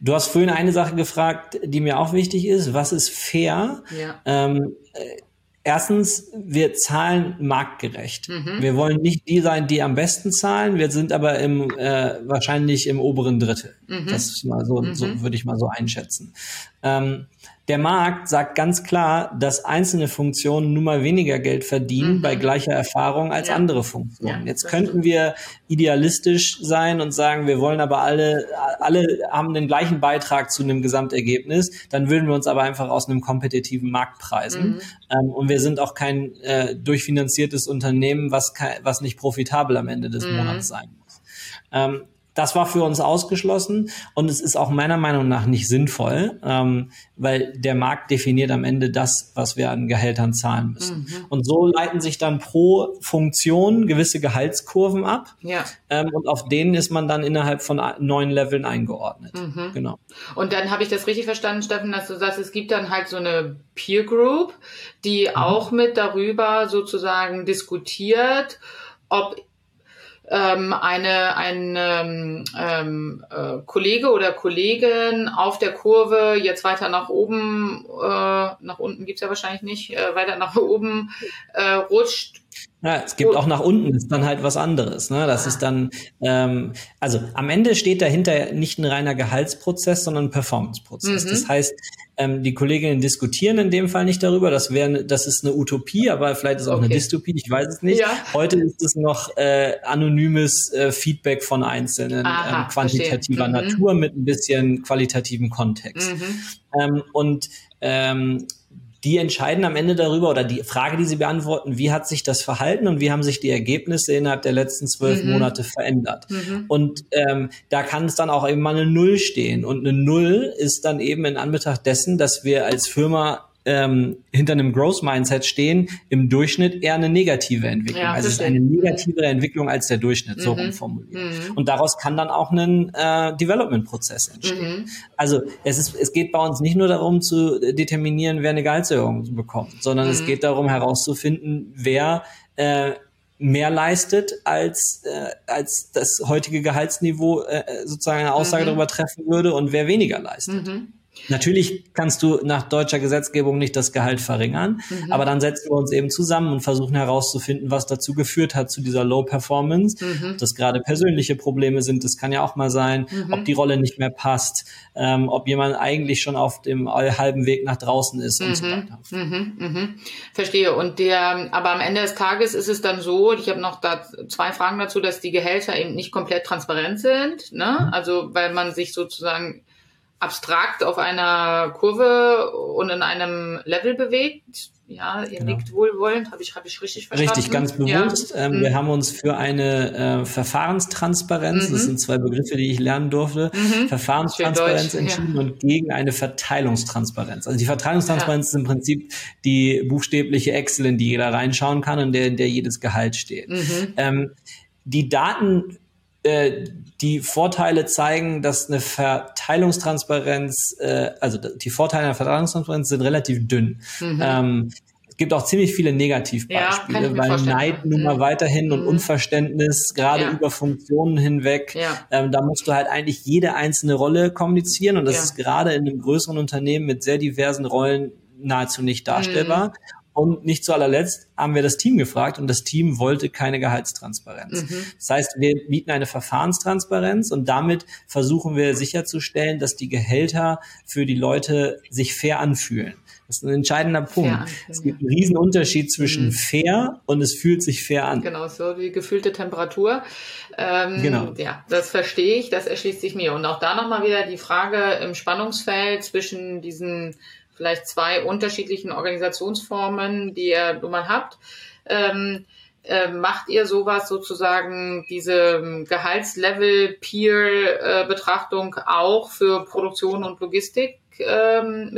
Du hast vorhin eine Sache gefragt, die mir auch wichtig ist. Was ist fair? Ja. Ähm, äh, erstens, wir zahlen marktgerecht. Mhm. Wir wollen nicht die sein, die am besten zahlen. Wir sind aber im, äh, wahrscheinlich im oberen Drittel. Mhm. Das ist mal so, so mhm. würde ich mal so einschätzen. Ähm, der Markt sagt ganz klar, dass einzelne Funktionen nun mal weniger Geld verdienen mhm. bei gleicher Erfahrung als ja. andere Funktionen. Ja, Jetzt könnten stimmt. wir idealistisch sein und sagen, wir wollen aber alle, alle haben den gleichen Beitrag zu einem Gesamtergebnis. Dann würden wir uns aber einfach aus einem kompetitiven Markt preisen. Mhm. Ähm, und wir sind auch kein äh, durchfinanziertes Unternehmen, was, was nicht profitabel am Ende des mhm. Monats sein muss. Ähm, das war für uns ausgeschlossen und es ist auch meiner Meinung nach nicht sinnvoll, ähm, weil der Markt definiert am Ende das, was wir an Gehältern zahlen müssen. Mhm. Und so leiten sich dann pro Funktion gewisse Gehaltskurven ab ja. ähm, und auf denen ist man dann innerhalb von neun Leveln eingeordnet. Mhm. Genau. Und dann habe ich das richtig verstanden, Steffen, dass du sagst, es gibt dann halt so eine Peer Group, die mhm. auch mit darüber sozusagen diskutiert, ob ähm, eine, ein ähm, ähm, äh, Kollege oder Kollegin auf der Kurve jetzt weiter nach oben, äh, nach unten gibt's ja wahrscheinlich nicht, äh, weiter nach oben äh, rutscht Ja, es gibt auch nach unten, ist dann halt was anderes. Ne? Das ah. ist dann, ähm, also am Ende steht dahinter nicht ein reiner Gehaltsprozess, sondern ein Performanceprozess. Mhm. Das heißt, ähm, die Kolleginnen diskutieren in dem Fall nicht darüber. Das wäre, das ist eine Utopie, aber vielleicht ist auch okay. eine Dystopie. Ich weiß es nicht. Ja. Heute ist es noch äh, anonymes äh, Feedback von Einzelnen, Aha, ähm, quantitativer mhm. Natur mit ein bisschen qualitativen Kontext. Mhm. Ähm, und ähm, die entscheiden am Ende darüber oder die Frage, die sie beantworten, wie hat sich das Verhalten und wie haben sich die Ergebnisse innerhalb der letzten zwölf mhm. Monate verändert. Mhm. Und ähm, da kann es dann auch eben mal eine Null stehen. Und eine Null ist dann eben in Anbetracht dessen, dass wir als Firma ähm, hinter einem Growth Mindset stehen, im Durchschnitt eher eine negative Entwicklung. Ja, also es ist eine negativere Entwicklung als der Durchschnitt, so mhm. rumformuliert. Mhm. Und daraus kann dann auch ein äh, Development-Prozess entstehen. Mhm. Also es ist, es geht bei uns nicht nur darum zu determinieren, wer eine Gehaltserhöhung bekommt, sondern es mhm. geht darum herauszufinden, wer äh, mehr leistet, als, äh, als das heutige Gehaltsniveau äh, sozusagen eine Aussage mhm. darüber treffen würde und wer weniger leistet. Natürlich kannst du nach deutscher Gesetzgebung nicht das Gehalt verringern, mhm. aber dann setzen wir uns eben zusammen und versuchen herauszufinden, was dazu geführt hat zu dieser Low Performance. Mhm. Ob das gerade persönliche Probleme sind, das kann ja auch mal sein, mhm. ob die Rolle nicht mehr passt, ähm, ob jemand eigentlich schon auf dem halben Weg nach draußen ist und so mhm. weiter. Mhm. Mhm. Verstehe. Und der, aber am Ende des Tages ist es dann so, ich habe noch da zwei Fragen dazu, dass die Gehälter eben nicht komplett transparent sind, ne? Also weil man sich sozusagen abstrakt auf einer Kurve und in einem Level bewegt. Ja, ihr genau. nickt wohlwollend, habe ich, hab ich richtig verstanden? Richtig, ganz bewusst. Ja. Ähm, mhm. Wir haben uns für eine äh, Verfahrenstransparenz, mhm. das sind zwei Begriffe, die ich lernen durfte, mhm. Verfahrenstransparenz entschieden ja. und gegen eine Verteilungstransparenz. Also die Verteilungstransparenz ja. ist im Prinzip die buchstäbliche Excel, in die jeder reinschauen kann und der, in der jedes Gehalt steht. Mhm. Ähm, die Daten äh, die Vorteile zeigen, dass eine Verteilungstransparenz, äh, also die Vorteile einer Verteilungstransparenz sind relativ dünn. Mhm. Ähm, es gibt auch ziemlich viele Negativbeispiele, ja, weil Neid nun mal mhm. weiterhin und mhm. Unverständnis, gerade ja. über Funktionen hinweg, ja. ähm, da musst du halt eigentlich jede einzelne Rolle kommunizieren und das ist gerade in einem größeren Unternehmen mit sehr diversen Rollen nahezu nicht darstellbar. Mhm. Und nicht zu allerletzt haben wir das Team gefragt und das Team wollte keine Gehaltstransparenz. Mhm. Das heißt, wir bieten eine Verfahrenstransparenz und damit versuchen wir sicherzustellen, dass die Gehälter für die Leute sich fair anfühlen. Das ist ein entscheidender Punkt. Es gibt einen riesen Unterschied zwischen mhm. fair und es fühlt sich fair an. Genau, so wie gefühlte Temperatur. Ähm, genau. Ja, das verstehe ich, das erschließt sich mir. Und auch da nochmal wieder die Frage im Spannungsfeld zwischen diesen vielleicht zwei unterschiedlichen Organisationsformen, die ihr nun mal habt. Ähm, äh, macht ihr sowas sozusagen, diese Gehaltslevel-Peer-Betrachtung auch für Produktion und Logistik ähm?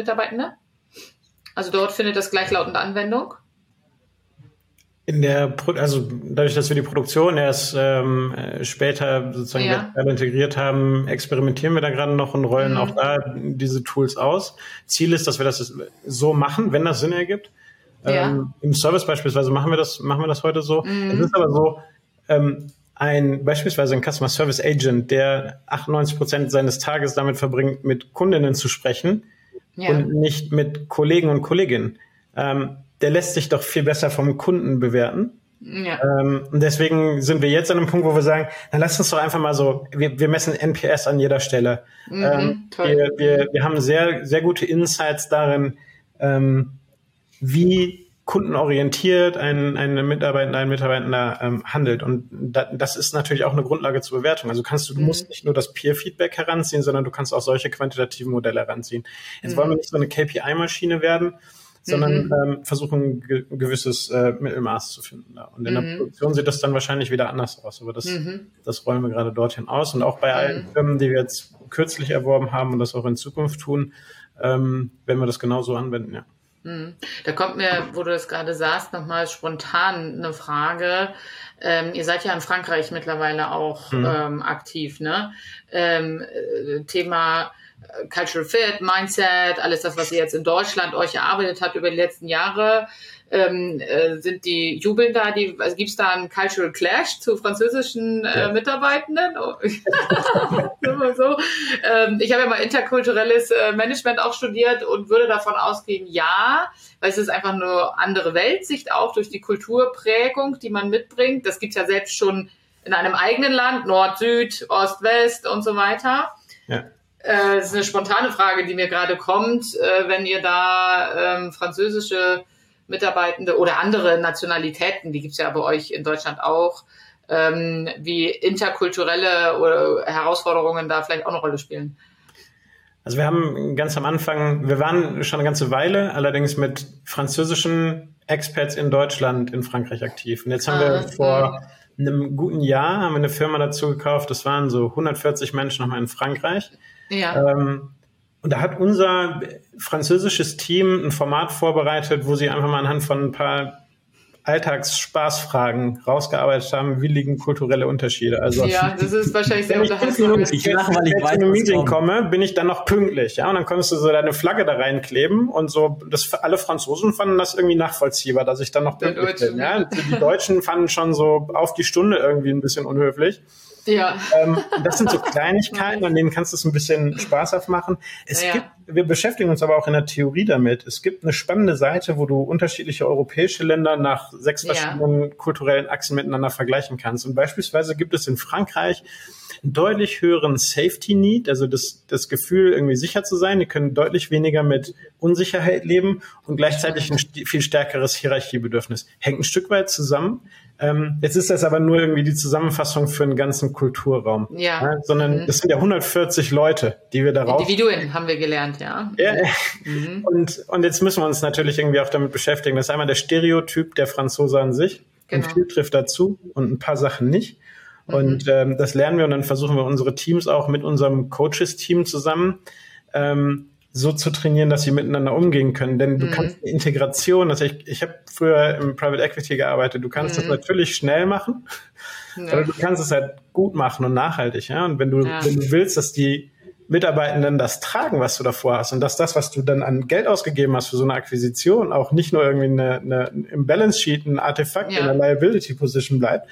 Also dort findet das gleichlautende Anwendung? In der, Pro also dadurch, dass wir die Produktion erst ähm, später sozusagen ja. integriert haben, experimentieren wir da gerade noch und rollen mhm. auch da diese Tools aus. Ziel ist, dass wir das so machen, wenn das Sinn ergibt. Ja. Ähm, Im Service beispielsweise machen wir das, machen wir das heute so. Mhm. Es ist aber so, ähm, ein beispielsweise ein Customer Service Agent, der 98 Prozent seines Tages damit verbringt, mit Kundinnen zu sprechen ja. und nicht mit Kollegen und Kolleginnen. Ähm, der lässt sich doch viel besser vom Kunden bewerten. Ja. Ähm, und deswegen sind wir jetzt an einem Punkt, wo wir sagen, dann lass uns doch einfach mal so, wir, wir messen NPS an jeder Stelle. Mhm, ähm, wir, wir, wir haben sehr, sehr gute Insights darin, ähm, wie kundenorientiert ein, ein Mitarbeiter, ein Mitarbeitender ähm, handelt. Und da, das ist natürlich auch eine Grundlage zur Bewertung. Also kannst du, du mhm. musst nicht nur das Peer-Feedback heranziehen, sondern du kannst auch solche quantitativen Modelle heranziehen. Jetzt mhm. wollen wir nicht so eine KPI-Maschine werden, sondern mhm. ähm, versuchen ge gewisses äh, Mittelmaß zu finden. Und in mhm. der Produktion sieht das dann wahrscheinlich wieder anders aus. Aber das, mhm. das rollen wir gerade dorthin aus. Und auch bei allen mhm. Firmen, die wir jetzt kürzlich erworben haben und das auch in Zukunft tun, ähm, werden wir das genauso anwenden, ja. Mhm. Da kommt mir, wo du das gerade sagst, nochmal spontan eine Frage. Ähm, ihr seid ja in Frankreich mittlerweile auch mhm. ähm, aktiv, ne? Ähm, äh, Thema Cultural Fit, Mindset, alles das, was ihr jetzt in Deutschland euch erarbeitet habt über die letzten Jahre. ähm, äh, sind die jubeln da, die, also gibt es da einen Cultural Clash zu französischen äh. Mitarbeitenden? Oh. so. ähm, ich habe ja mal interkulturelles äh, Management auch studiert und würde davon ausgehen, ja, weil es ist einfach eine andere Weltsicht auch durch die Kulturprägung, die man mitbringt. Das gibt's ja selbst schon in einem eigenen Land, Nord, Süd, Ost, West und so weiter. Ja. Äh, das ist eine spontane Frage, die mir gerade kommt, äh, wenn ihr da ähm, französische Mitarbeitende oder andere Nationalitäten, die gibt's ja bei euch in Deutschland auch, ähm, wie interkulturelle oder Herausforderungen da vielleicht auch eine Rolle spielen. Also wir haben ganz am Anfang, wir waren schon eine ganze Weile, allerdings mit französischen Experts in Deutschland, in Frankreich aktiv. Und jetzt haben ah, wir vor einem guten Jahr haben wir eine Firma dazu gekauft. Das waren so 140 Menschen nochmal in Frankreich. Ja. Ähm, und da hat unser französisches Team ein Format vorbereitet, wo sie einfach mal anhand von ein paar Alltagsspaßfragen rausgearbeitet haben, wie liegen kulturelle Unterschiede. Also ja, das ist wahrscheinlich sehr unterhaltsam. Ich lache, weil ich weiß, ich Meeting komme, bin ich dann noch pünktlich, ja, und dann konntest du so deine Flagge da reinkleben und so. Das alle Franzosen fanden das irgendwie nachvollziehbar, dass ich dann noch pünktlich bin. Ja, die Deutschen fanden schon so auf die Stunde irgendwie ein bisschen unhöflich. Ja. Ähm, das sind so Kleinigkeiten, an denen kannst du es ein bisschen spaßhaft machen. Es ja. gibt, wir beschäftigen uns aber auch in der Theorie damit. Es gibt eine spannende Seite, wo du unterschiedliche europäische Länder nach sechs ja. verschiedenen kulturellen Achsen miteinander vergleichen kannst. Und beispielsweise gibt es in Frankreich einen deutlich höheren Safety Need, also das, das Gefühl, irgendwie sicher zu sein. Die können deutlich weniger mit Unsicherheit leben und gleichzeitig ein viel stärkeres Hierarchiebedürfnis. Hängt ein Stück weit zusammen. Ähm, jetzt ist das aber nur irgendwie die Zusammenfassung für einen ganzen Kulturraum. Ja. ja sondern mhm. das sind ja 140 Leute, die wir darauf. Individuen haben wir gelernt, ja. ja. Mhm. Und, und jetzt müssen wir uns natürlich irgendwie auch damit beschäftigen. Das ist einmal der Stereotyp der Franzose an sich. Genau. Und viel trifft dazu und ein paar Sachen nicht. Mhm. Und ähm, das lernen wir und dann versuchen wir unsere Teams auch mit unserem Coaches-Team zusammen ähm, so zu trainieren, dass sie miteinander umgehen können. Denn du mhm. kannst eine Integration, also ich, ich habe früher im Private Equity gearbeitet, du kannst mhm. das natürlich schnell machen, ja. aber du kannst es halt gut machen und nachhaltig. Ja? Und wenn du, ja. wenn du willst, dass die Mitarbeitenden das tragen, was du davor hast und dass das, was du dann an Geld ausgegeben hast für so eine Akquisition, auch nicht nur irgendwie eine, eine, im Balance Sheet ein Artefakt ja. in der Liability Position bleibt,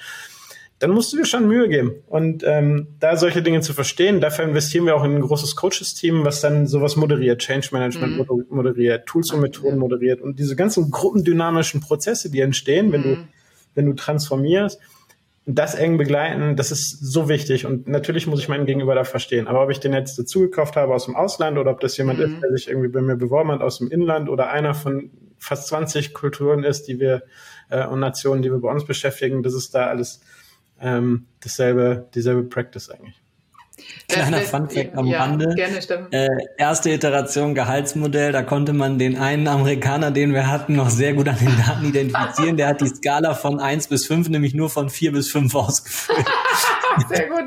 dann musst du dir schon Mühe geben. Und ähm, da solche Dinge zu verstehen, dafür investieren wir auch in ein großes Coaches-Team, was dann sowas moderiert, Change Management mhm. moderiert, Tools und Methoden moderiert und diese ganzen gruppendynamischen Prozesse, die entstehen, wenn mhm. du wenn du transformierst, das eng begleiten, das ist so wichtig. Und natürlich muss ich meinen Gegenüber da verstehen. Aber ob ich den jetzt dazu gekauft habe aus dem Ausland oder ob das jemand mhm. ist, der sich irgendwie bei mir beworben hat aus dem Inland oder einer von fast 20 Kulturen ist, die wir äh, und Nationen, die wir bei uns beschäftigen, das ist da alles ähm, dasselbe, dieselbe Practice eigentlich. Kleiner Funfact am ja, Rande. Gerne, äh, erste Iteration Gehaltsmodell, da konnte man den einen Amerikaner, den wir hatten, noch sehr gut an den Daten identifizieren. Der hat die Skala von 1 bis 5 nämlich nur von 4 bis 5 ausgefüllt. sehr gut.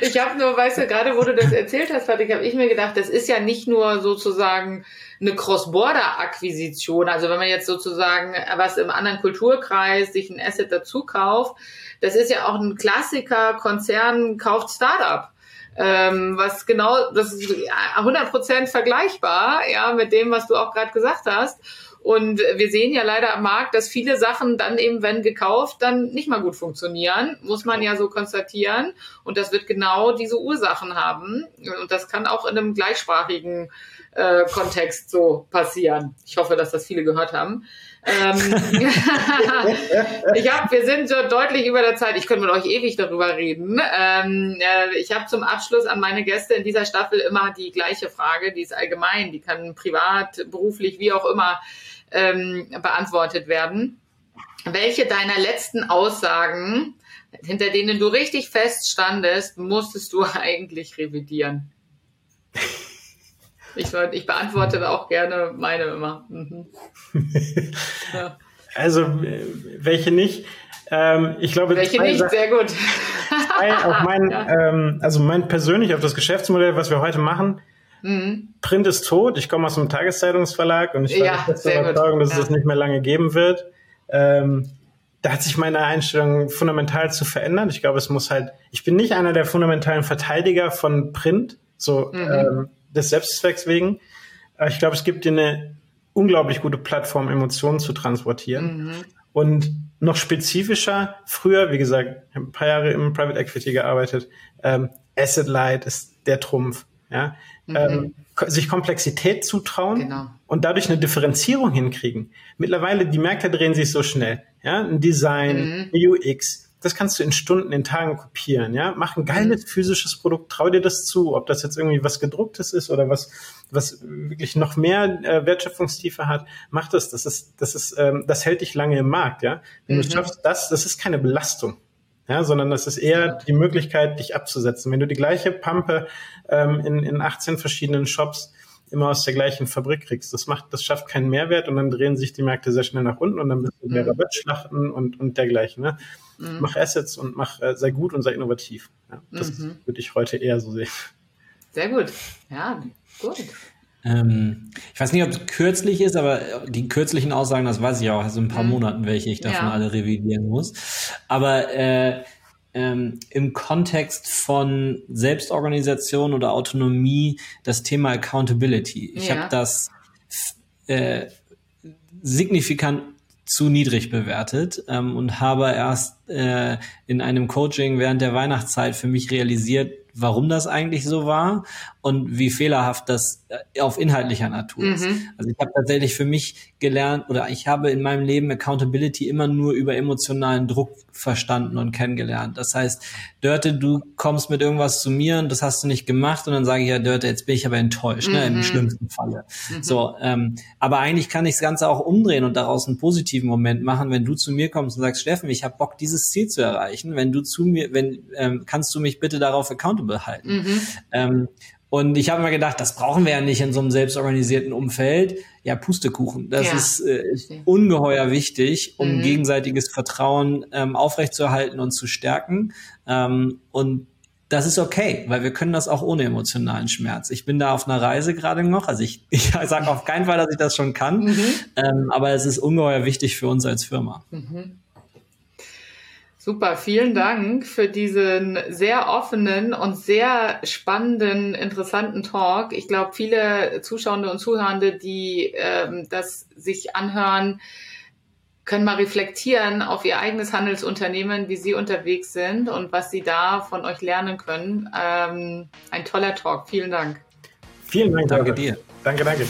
Ich habe nur, weißt du, gerade wo du das erzählt hast, Patrick, habe ich mir gedacht, das ist ja nicht nur sozusagen eine Cross-Border-Akquisition. Also wenn man jetzt sozusagen was im anderen Kulturkreis sich ein Asset dazu kauft, das ist ja auch ein Klassiker, Konzern kauft Startup. Ähm, was genau, das ist 100% vergleichbar, ja, mit dem, was du auch gerade gesagt hast. Und wir sehen ja leider am Markt, dass viele Sachen dann eben, wenn gekauft, dann nicht mal gut funktionieren, muss man ja so konstatieren. Und das wird genau diese Ursachen haben. Und das kann auch in einem gleichsprachigen äh, Kontext so passieren. Ich hoffe, dass das viele gehört haben. Ähm, ich habe, wir sind so deutlich über der Zeit. Ich könnte mit euch ewig darüber reden. Ähm, äh, ich habe zum Abschluss an meine Gäste in dieser Staffel immer die gleiche Frage. Die ist allgemein, die kann privat, beruflich, wie auch immer ähm, beantwortet werden. Welche deiner letzten Aussagen, hinter denen du richtig feststandest, musstest du eigentlich revidieren? Ich, ich beantworte auch gerne meine immer. Mhm. ja. Also welche nicht? Ähm, ich glaube, welche nicht? Sachen, Sehr gut. auf mein, ja. ähm, also mein persönlich auf das Geschäftsmodell, was wir heute machen. Mhm. Print ist tot. Ich komme aus einem Tageszeitungsverlag und ich war ja, fest überzeugt, dass ja. es das nicht mehr lange geben wird. Ähm, da hat sich meine Einstellung fundamental zu verändern. Ich glaube, es muss halt, ich bin nicht einer der fundamentalen Verteidiger von Print. So, mhm. ähm, des Selbstzwecks wegen. Aber ich glaube, es gibt dir eine unglaublich gute Plattform, Emotionen zu transportieren. Mhm. Und noch spezifischer, früher, wie gesagt, ein paar Jahre im Private Equity gearbeitet, ähm, Asset Light ist der Trumpf. Ja? Mhm. Ähm, sich Komplexität zutrauen genau. und dadurch eine Differenzierung hinkriegen. Mittlerweile, die Märkte drehen sich so schnell. Ja? Ein Design, mhm. UX, das kannst du in Stunden, in Tagen kopieren, ja. Mach ein geiles mhm. physisches Produkt, trau dir das zu, ob das jetzt irgendwie was gedrucktes ist oder was, was wirklich noch mehr äh, Wertschöpfungstiefe hat, mach das. Das ist, das ist, ähm, das hält dich lange im Markt, ja. Wenn mhm. du schaffst, das, das ist keine Belastung. Ja, sondern das ist eher die Möglichkeit, dich abzusetzen. Wenn du die gleiche Pampe ähm, in, in 18 verschiedenen Shops immer aus der gleichen Fabrik kriegst. Das macht, das schafft keinen Mehrwert und dann drehen sich die Märkte sehr schnell nach unten und dann bist du mehr mhm. Wettschlachten und, und dergleichen. Ne? Mhm. Mach Assets und mach, äh, sei gut und sei innovativ. Ja, das mhm. würde ich heute eher so sehen. Sehr gut. Ja, gut. Ähm, ich weiß nicht, ob es kürzlich ist, aber die kürzlichen Aussagen, das weiß ich auch, also ein paar mhm. Monaten, welche ich davon ja. alle revidieren muss. Aber äh, ähm, im Kontext von Selbstorganisation oder Autonomie das Thema Accountability. Ich ja. habe das äh, signifikant zu niedrig bewertet ähm, und habe erst äh, in einem Coaching während der Weihnachtszeit für mich realisiert, warum das eigentlich so war und wie fehlerhaft das äh, auf inhaltlicher Natur mhm. ist. Also ich habe tatsächlich für mich gelernt oder ich habe in meinem Leben Accountability immer nur über emotionalen Druck verstanden und kennengelernt. Das heißt, Dörte, du kommst mit irgendwas zu mir und das hast du nicht gemacht und dann sage ich ja, Dörte, jetzt bin ich aber enttäuscht, mhm. ne, im mhm. schlimmsten Falle. Mhm. So, ähm, aber eigentlich kann ich das Ganze auch umdrehen und daraus einen positiven Moment machen, wenn du zu mir kommst und sagst, Steffen, ich habe Bock, dieses Ziel zu erreichen. Wenn du zu mir, wenn ähm, kannst du mich bitte darauf accountable halten. Mhm. Ähm, und ich habe mir gedacht, das brauchen wir ja nicht in so einem selbstorganisierten Umfeld. Ja, Pustekuchen. Das ja, ist äh, ungeheuer wichtig, um mhm. gegenseitiges Vertrauen ähm, aufrechtzuerhalten und zu stärken. Ähm, und das ist okay, weil wir können das auch ohne emotionalen Schmerz. Ich bin da auf einer Reise gerade noch. Also ich, ich sage auf keinen Fall, dass ich das schon kann, mhm. ähm, aber es ist ungeheuer wichtig für uns als Firma. Mhm. Super, vielen Dank für diesen sehr offenen und sehr spannenden, interessanten Talk. Ich glaube, viele Zuschauende und Zuhörende, die ähm, das sich anhören, können mal reflektieren auf ihr eigenes Handelsunternehmen, wie sie unterwegs sind und was sie da von euch lernen können. Ähm, ein toller Talk. Vielen Dank. Vielen Dank. Danke dir. Danke, danke.